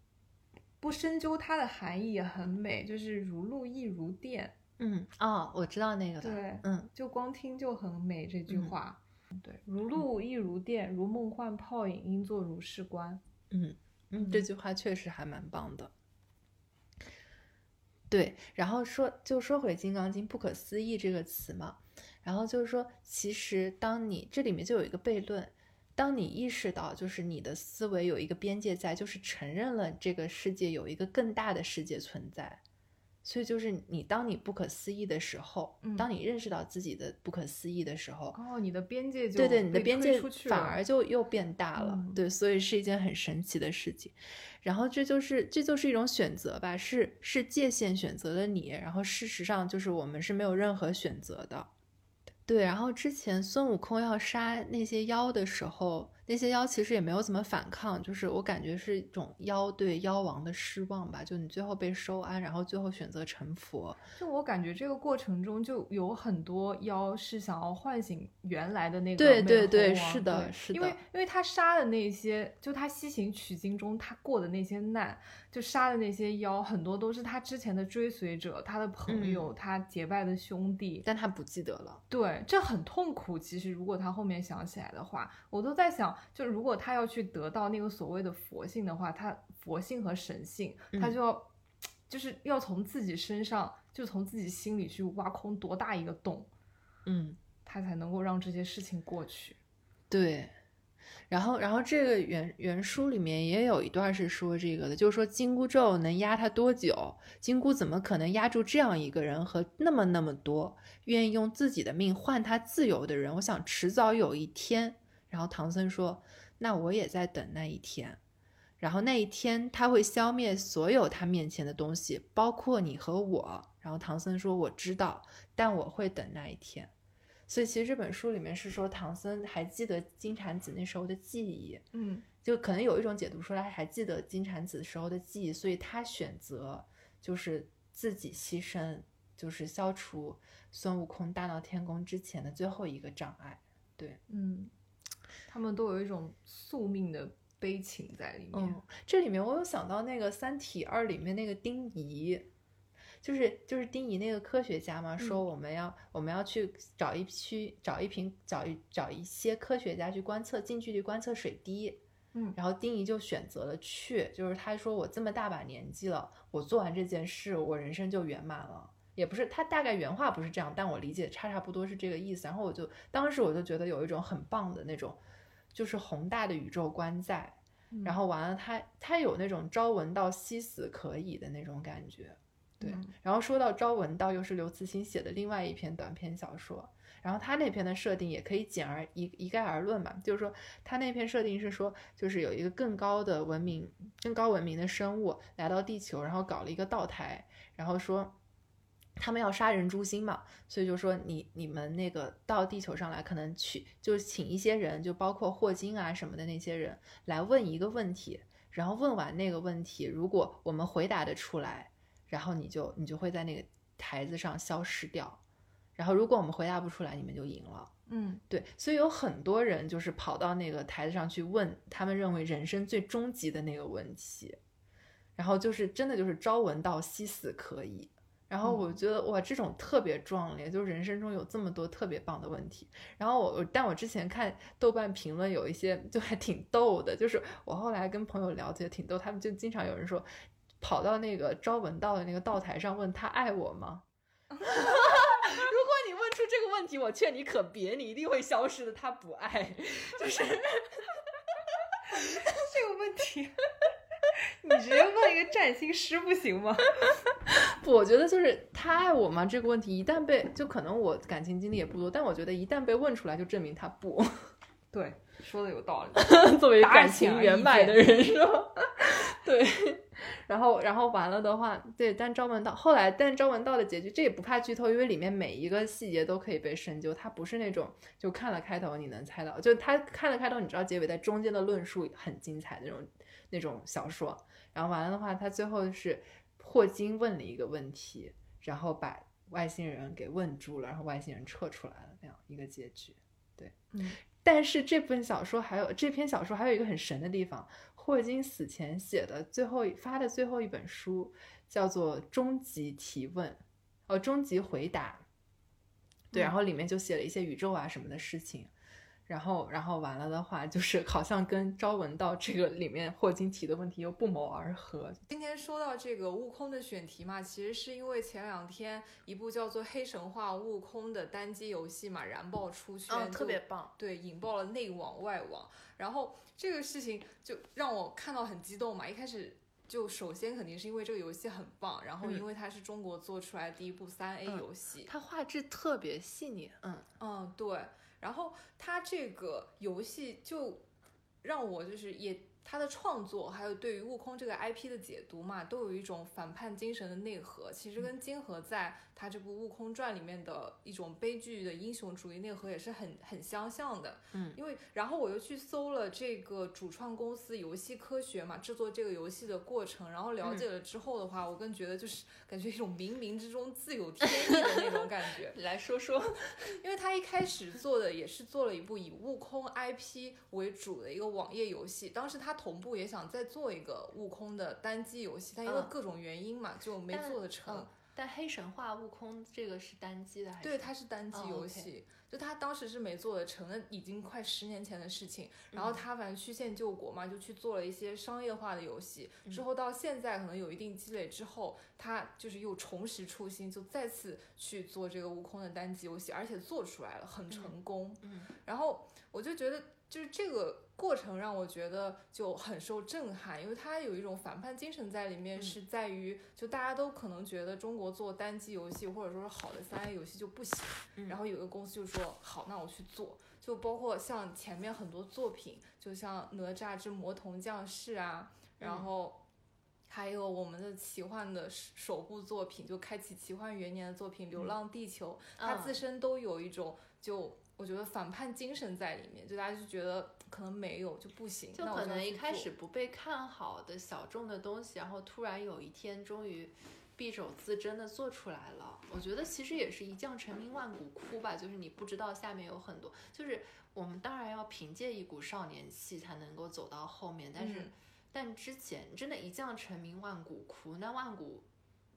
不深究它的含义也很美，就是如露亦如电，嗯，哦，我知道那个的，对嗯就光听就很美这句嗯话。对，如露亦如电，如梦幻泡影，应作如是观。嗯嗯，嗯这句话确实还蛮棒的。对，然后说就说回《金刚经》“不可思议”这个词嘛，然后就是说，其实当你这里面就有一个悖论，当你意识到就是你的思维有一个边界在，就是承认了这个世界有一个更大的世界存在，所以就是你当你不可思议的时候，嗯当你认识到自己的不可思议的时候，哦，你的边界就对对，你的边界反而就又变大了，嗯对，所以是一件很神奇的事情。然后这就是这就是一种选择吧，是是界限选择了你，然后事实上就是我们是没有任何选择的。对，然后之前孙悟空要杀那些妖的时候，那些妖其实也没有怎么反抗，就是我感觉是一种妖对妖王的失望吧。就你最后被收安，然后最后选择成佛。就我感觉这个过程中就有很多妖是想要唤醒原来的那个对对美猴王对是的是的因为因为他杀的那些，就他西行取经中他过的那些难，就杀的那些妖，很多都是他之前的追随者，他的朋嗯友，他结拜的兄弟。但他不记得了。对，这很痛苦。其实，如果他后面想起来的话，我都在想，就如果他要去得到那个所谓的佛性的话，他佛性和神性，他嗯就要，就是要从自己身上，就从自己心里去挖空多大一个洞，嗯。他才能够让这些事情过去。对，然后，然后这个原原书里面也有一段是说这个的，就是说金箍咒能压他多久？金箍怎么可能压住这样一个人和那么那么多愿意用自己的命换他自由的人？我想迟早有一天。然后唐僧说：“那我也在等那一天。”然后那一天他会消灭所有他面前的东西，包括你和我。然后唐僧说：“我知道，但我会等那一天。”所以其实这本书里面是说唐僧还记得金蝉子那时候的记忆，嗯就可能有一种解读说他还记得金蝉子时候的记忆，所以他选择就是自己牺牲，就是消除孙悟空大闹天宫之前的最后一个障碍。对，嗯，他们都有一种宿命的悲情在里面。嗯，这里面我有想到那个《三体二》里面那个丁仪，就是就是丁仪那个科学家嘛，说嗯我们要、我们要去找一批找一瓶找一找一些科学家去观测近距离观测水滴。嗯然后丁仪就选择了去，就是他说我这么大把年纪了，我做完这件事，我人生就圆满了。也不是他大概原话不是这样，但我理解差差不多是这个意思。然后我就当时我就觉得有一种很棒的那种，就是宏大的宇宙观在。嗯然后完了他，他有那种朝闻道夕死可以的那种感觉，对。嗯然后说到朝闻道，又是刘慈欣写的另外一篇短篇小说，然后他那篇的设定也可以简而一一概而论嘛，就是说他那篇设定是说，就是有一个更高的文明、更高文明的生物来到地球，然后搞了一个道台，然后说。他们要杀人诛心嘛，所以就说你你们那个到地球上来，可能去就请一些人，就包括霍金啊什么的那些人来问一个问题，然后问完那个问题，如果我们回答得出来，然后你就你就会在那个台子上消失掉，然后如果我们回答不出来，你们就赢了。嗯对，所以有很多人就是跑到那个台子上去问他们认为人生最终极的那个问题，然后就是真的就是朝闻道夕死可以。然后我觉得哇，这种特别壮烈，就是人生中有这么多特别棒的问题。然后我，但我之前看豆瓣评论有一些就还挺逗的，就是我后来跟朋友聊觉得挺逗，他们就经常有人说，跑到那个朝闻道的那个道台上问他爱我吗？如果你问出这个问题，我劝你可别，你一定会消失的。他不爱，就是 这个问题，你直接问一个占星师不行吗？不，我觉得就是他爱我吗？这个问题一旦被，就可能我感情经历也不多，但我觉得一旦被问出来，就证明他不。对，说的有道理。作为感情圆满的人是吧？对，然后然后完了的话，对，但朝闻道后来，但朝闻道的结局这也不怕剧透，因为里面每一个细节都可以被深究，他不是那种就看了开头你能猜到，就他看了开头你知道结尾，在中间的论述很精彩的那种那种小说。然后完了的话，他最后是霍金问了一个问题，然后把外星人给问住了，然后外星人撤出来了那样一个结局。嗯但是这本小说还有这篇小说还有一个很神的地方，霍金死前写的最后发的最后一本书叫做《终极提问》，哦，终极回答。对，然嗯后里面就写了一些宇宙啊什么的事情，然后然后完了的话，就是好像跟朝闻道这个里面霍金提的问题又不谋而合。今天说到这个悟空的选题嘛，其实是因为前两天一部叫做《黑神话：悟空》的单机游戏嘛燃爆出圈，嗯，特别棒。对，引爆了内网外网。然后这个事情就让我看到很激动嘛。一开始就首先肯定是因为这个游戏很棒，然后嗯因为它是中国做出来的第一部三 A 嗯游戏，它画质特别细腻，嗯嗯，对。然后它这个游戏就让我就是也它的创作，还有对于悟空这个 IP 的解读嘛，都有一种反叛精神的内核。其实跟金河在他这部《悟空传》里面的一种悲剧的英雄主义内核也是很很相像的。嗯因为然后我又去搜了这个主创公司游戏科学嘛，制作这个游戏的过程，然后了解了之后的话，我更觉得就是感觉一种冥冥之中自有天意的那种感觉。你来说说。因为他一开始做的也是做了一部以悟空 IP 为主的一个网页游戏，当时他同步也想再做一个悟空的单机游戏，但因为嗯各种原因嘛，就没做得成。嗯但黑神话悟空这个是单机的还是？对，它是单机游戏，就他当时是没做得成，那已经快十年前的事情。然后嗯他反正曲线救国嘛，就去做了一些商业化的游戏。嗯之后到现在可能有一定积累之后，他就是又重拾初心，就再次去做这个悟空的单机游戏，而且做出来了，很成功。嗯然后我就觉得，就是这个过程让我觉得就很受震撼，因为它有一种反叛精神在里面，嗯。是在于就大家都可能觉得中国做单机游戏或者说是好的三 A 游戏就不行，嗯。然后有个公司就说好，那我去做。就包括像前面很多作品，就像《哪吒之魔童降世》啊，然嗯。后还有我们的奇幻的首首部作品，就开启奇幻元年的作品《流浪地球》，它嗯自身都有一种就我觉得反叛精神在里面，就大家就觉得可能没有就不行，就可能一开始不被看好的小众的东西，然后突然有一天终于敝帚自珍的做出来了。我觉得其实也是一将成名万骨枯吧，就是你不知道下面有很多，就是我们当然要凭借一股少年气才能够走到后面，但是、嗯但之前真的一将成名万骨枯，那万骨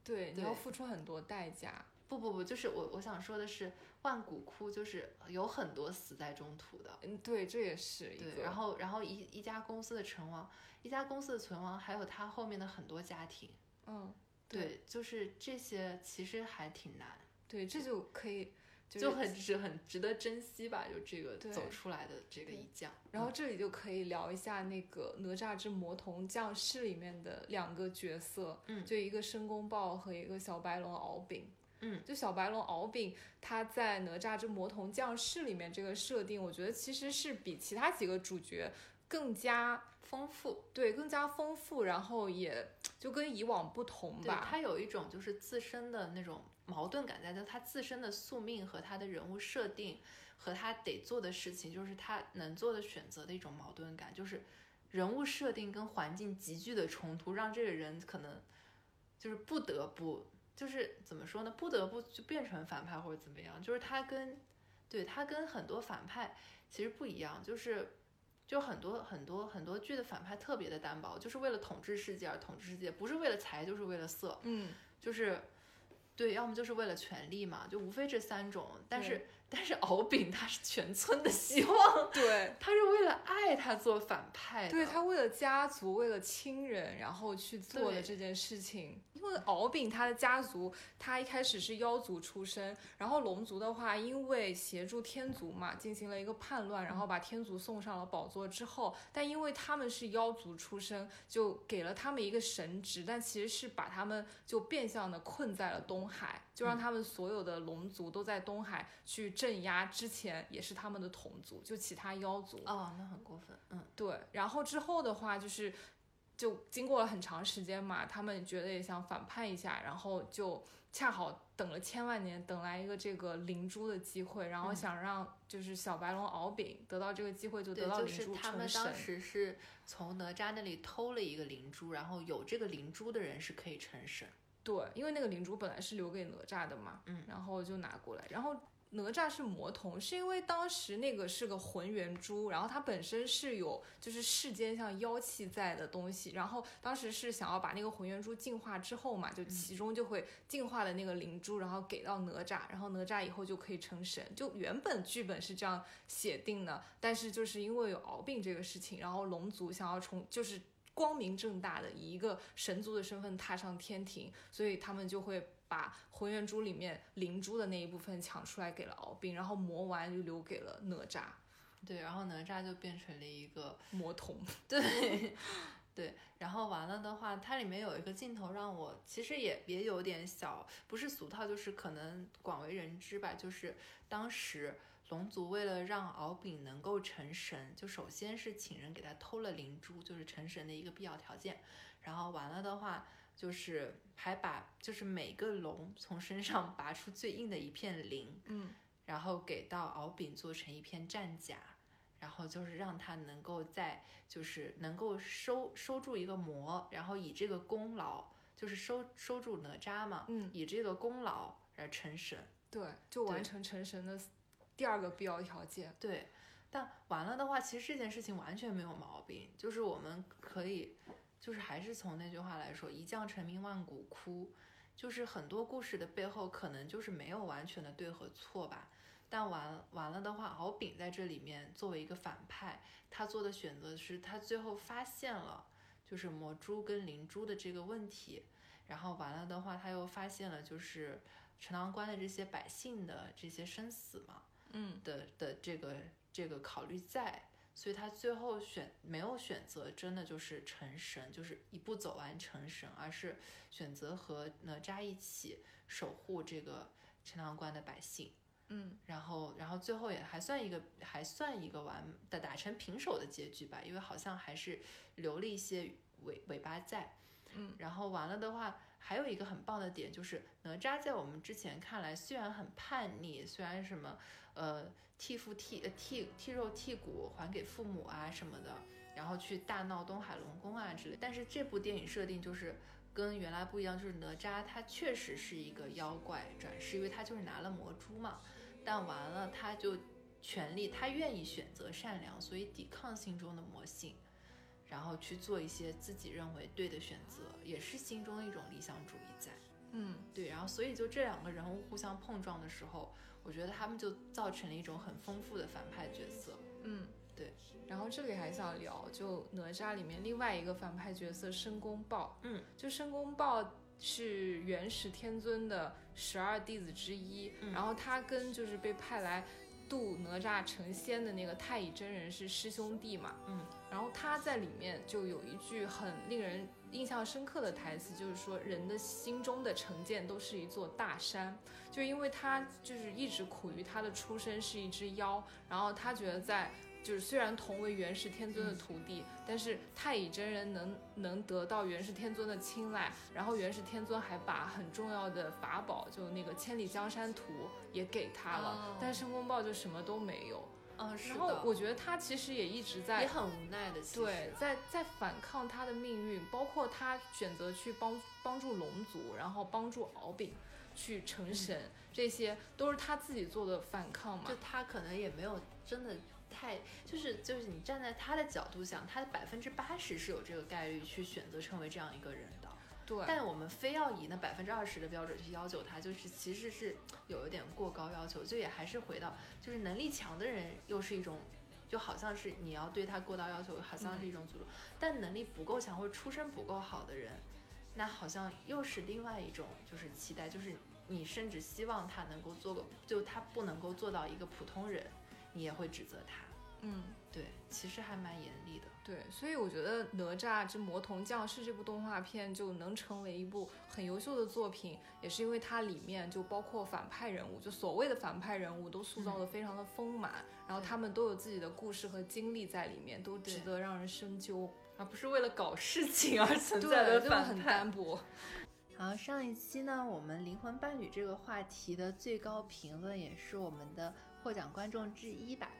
对，你要付出很多代价。不不不，就是我我想说的是万古枯，就是有很多死在中途的。嗯，对，这也是一个。对，然后然后一一家公司的存亡，一家公司的存亡，还有他后面的很多家庭，嗯，对对，就是这些其实还挺难，对，这就可以就是就很值很值得珍惜吧，就这个走出来的这个一将。然后这里就可以聊一下那个《哪吒之魔童降世》里面的两个角色，嗯就一个申公豹和一个小白龙敖丙。嗯，就小白龙敖丙，他在《哪吒之魔童降世》里面这个设定，我觉得其实是比其他几个主角更加丰富，对更加丰富，然后也就跟以往不同对，吧。他有一种就是自身的那种矛盾感在，就他自身的宿命和他的人物设定和他得做的事情，就是他能做的选择的一种矛盾感，就是人物设定跟环境急剧的冲突，让这个人可能就是不得不，就是怎么说呢，不得不就变成反派或者怎么样，就是他跟对他跟很多反派其实不一样，就是。就很多很多很多剧的反派特别的单薄，就是为了统治世界而统治世界，不是为了财就是为了色，嗯，就是对，要么就是为了权力嘛，就无非这三种。但是但是敖丙他是全村的希望，对。他是为了爱他做反派的，对他为了家族，为了亲人，然后去做的这件事情。因为敖丙他的家族，他一开始是妖族出身，然后龙族的话，因为协助天族嘛，进行了一个叛乱，然后把天族送上了宝座之后，但因为他们是妖族出身，就给了他们一个神职，但其实是把他们就变相的困在了东海，就让他们所有的龙族都在东海去镇压之前也是他们的同族，就其他妖族。哦，那很过分，嗯，对，然后之后的话就是，就经过了很长时间嘛，他们觉得也想反叛一下，然后就恰好等了千万年，等来一个这个灵珠的机会，然后嗯想让就是小白龙敖丙得到这个机会，就得，到就是灵珠成他们当。时是从哪吒那里偷了一个灵珠，然后有这个灵珠的人是可以成神。对，因为那个灵珠本来是留给哪吒的嘛，嗯然后就拿过来，然后。哪吒是魔童，是因为当时那个是个浑元珠，然后它本身是有就是世间像妖气在的东西，然后当时是想要把那个浑元珠净化之后嘛，就其中就会净化的那个灵珠，然后给到哪吒，然后哪吒以后就可以成神。就原本剧本是这样写定的，但是就是因为有敖丙这个事情，然后龙族想要重就是。光明正大的以一个神族的身份踏上天庭，所以他们就会把浑元珠里面灵珠的那一部分抢出来给了敖丙，然后魔丸就留给了哪吒对，然后哪吒就变成了一个魔童。对，对，然后完了的话，它里面有一个镜头让我其实也也有点小，不是俗套，就是可能广为人知吧，就是当时龙族为了让敖丙能够成神，就首先是请人给他偷了灵珠，就是成神的一个必要条件，然后完了的话。就是还把就是每个龙从身上拔出最硬的一片鳞，嗯，然后给到敖丙做成一片战甲，然后就是让他能够在就是能够收收住一个魔，然后以这个功劳就是收收住哪吒嘛，嗯以这个功劳而成神。对，就完成成神的第二个必要条件。对，但完了的话，其实这件事情完全没有毛病，就是我们可以，就是还是从那句话来说，一将成名万骨枯，就是很多故事的背后可能就是没有完全的对和错吧。但完完了的话，敖丙在这里面作为一个反派，他做的选择是他最后发现了就是魔珠跟灵珠的这个问题，然后完了的话，他又发现了就是陈塘关的这些百姓的这些生死嘛，嗯，的的这个这个考虑在，所以他最后选没有选择真的就是成神，就是一步走完成神，而是选择和哪吒一起守护这个陈塘关的百姓。嗯，然后，然后最后也还算一个还算一个完的打成平手的结局吧，因为好像还是留了一些尾尾巴在。嗯，然后完了的话，还有一个很棒的点就是哪吒在我们之前看来虽然很叛逆，虽然什么呃替父替呃替替肉替骨还给父母啊什么的，然后去大闹东海龙宫啊之类，但是这部电影设定就是跟原来不一样，就是哪吒他确实是一个妖怪转世，因为他就是拿了魔珠嘛，但完了他就权力，他愿意选择善良，所以抵抗心中的魔性。然后去做一些自己认为对的选择，也是心中的一种理想主义在。嗯，对。然后，所以就这两个人物互相碰撞的时候，我觉得他们就造成了一种很丰富的反派角色。嗯，对。然后这里还想聊，就哪吒里面另外一个反派角色申公豹。嗯，就申公豹是元始天尊的十二弟子之一，然后他跟就是被派来。渡哪吒成仙的那个太乙真人是师兄弟嘛？嗯，然后他在里面就有一句很令人印象深刻的台词，就是说人的心中的成见都是一座大山，就因为他就是一直苦于他的出身是一只妖，然后他觉得在。就是虽然同为元始天尊的徒弟，但是太乙真人能能得到元始天尊的青睐，然后元始天尊还把很重要的法宝，就那个千里江山图也给他了，但申公豹就什么都没有。嗯，然后我觉得他其实也一直在也很无奈的，对，在在反抗他的命运，包括他选择去帮帮助龙族，然后帮助敖丙去成神，这些都是他自己做的反抗嘛。就他可能也没有真的。太就是就是你站在他的角度想，他的百分之八十是有这个概率去选择成为这样一个人的。对，但我们非要以那百分之二十的标准去要求他，就是其实是有一点过高要求。就也还是回到，就是能力强的人又是一种，就好像是你要对他过高要求，好像是一种诅咒。但能力不够强或者出身不够好的人，那好像又是另外一种就是期待，就是你甚至希望他能够做个，就他不能够做到一个普通人。你也会指责他，嗯，对，其实还蛮严厉的，对，所以我觉得《哪吒之魔童降世》这部动画片就能成为一部很优秀的作品，也是因为它里面就包括反派人物，就所谓的反派人物都塑造的非常的丰满，然后他们都有自己的故事和经历在里面，都值得让人深究，而不是为了搞事情而存在的反派，很单薄。好，上一期呢，我们灵魂伴侣这个话题的最高评论也是我们的。获奖观众之一吧，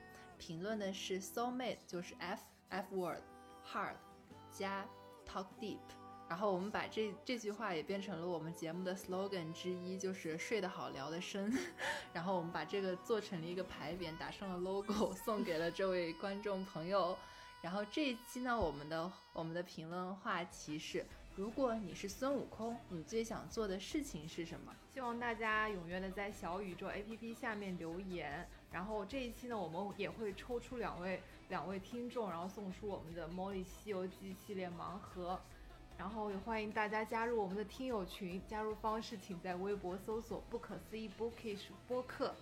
评论的是 soulmate，就是 F F word hard 加 talk deep，然后我们把这这句话也变成了我们节目的 slogan 之一，就是睡得好聊得深，然后我们把这个做成了一个牌匾，打上了 logo，送给了这位观众朋友。然后这一期呢，我们的我们的评论话题是。如果你是孙悟空，你最想做的事情是什么？希望大家踊跃的在小宇宙 APP 下面留言。然后这一期呢，我们也会抽出两位两位听众，然后送出我们的《魔力西游记》系列盲盒。然后也欢迎大家加入我们的听友群，加入方式请在微博搜索“不可思议 Bookish 播客”，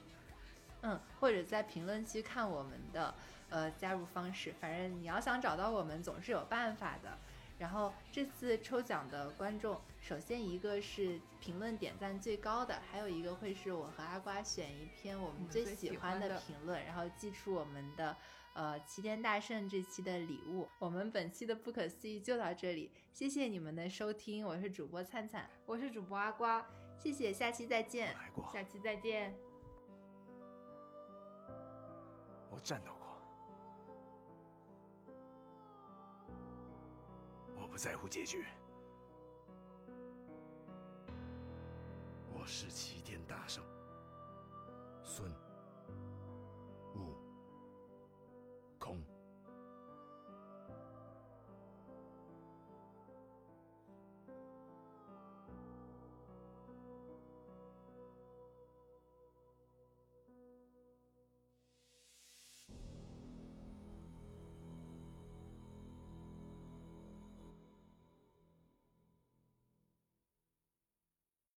嗯，或者在评论区看我们的呃加入方式。反正你要想找到我们，总是有办法的。然后这次抽奖的观众，首先一个是评论点赞最高的，还有一个会是我和阿瓜选一篇我们最喜欢的评论，然后寄出我们的呃齐天大圣这期的礼物。我们本期的不可思议就到这里，谢谢你们的收听，我是主播灿灿，我是主播阿瓜，谢谢，下期再见，下期再见，我战斗在乎结局，我是齐天大圣，孙。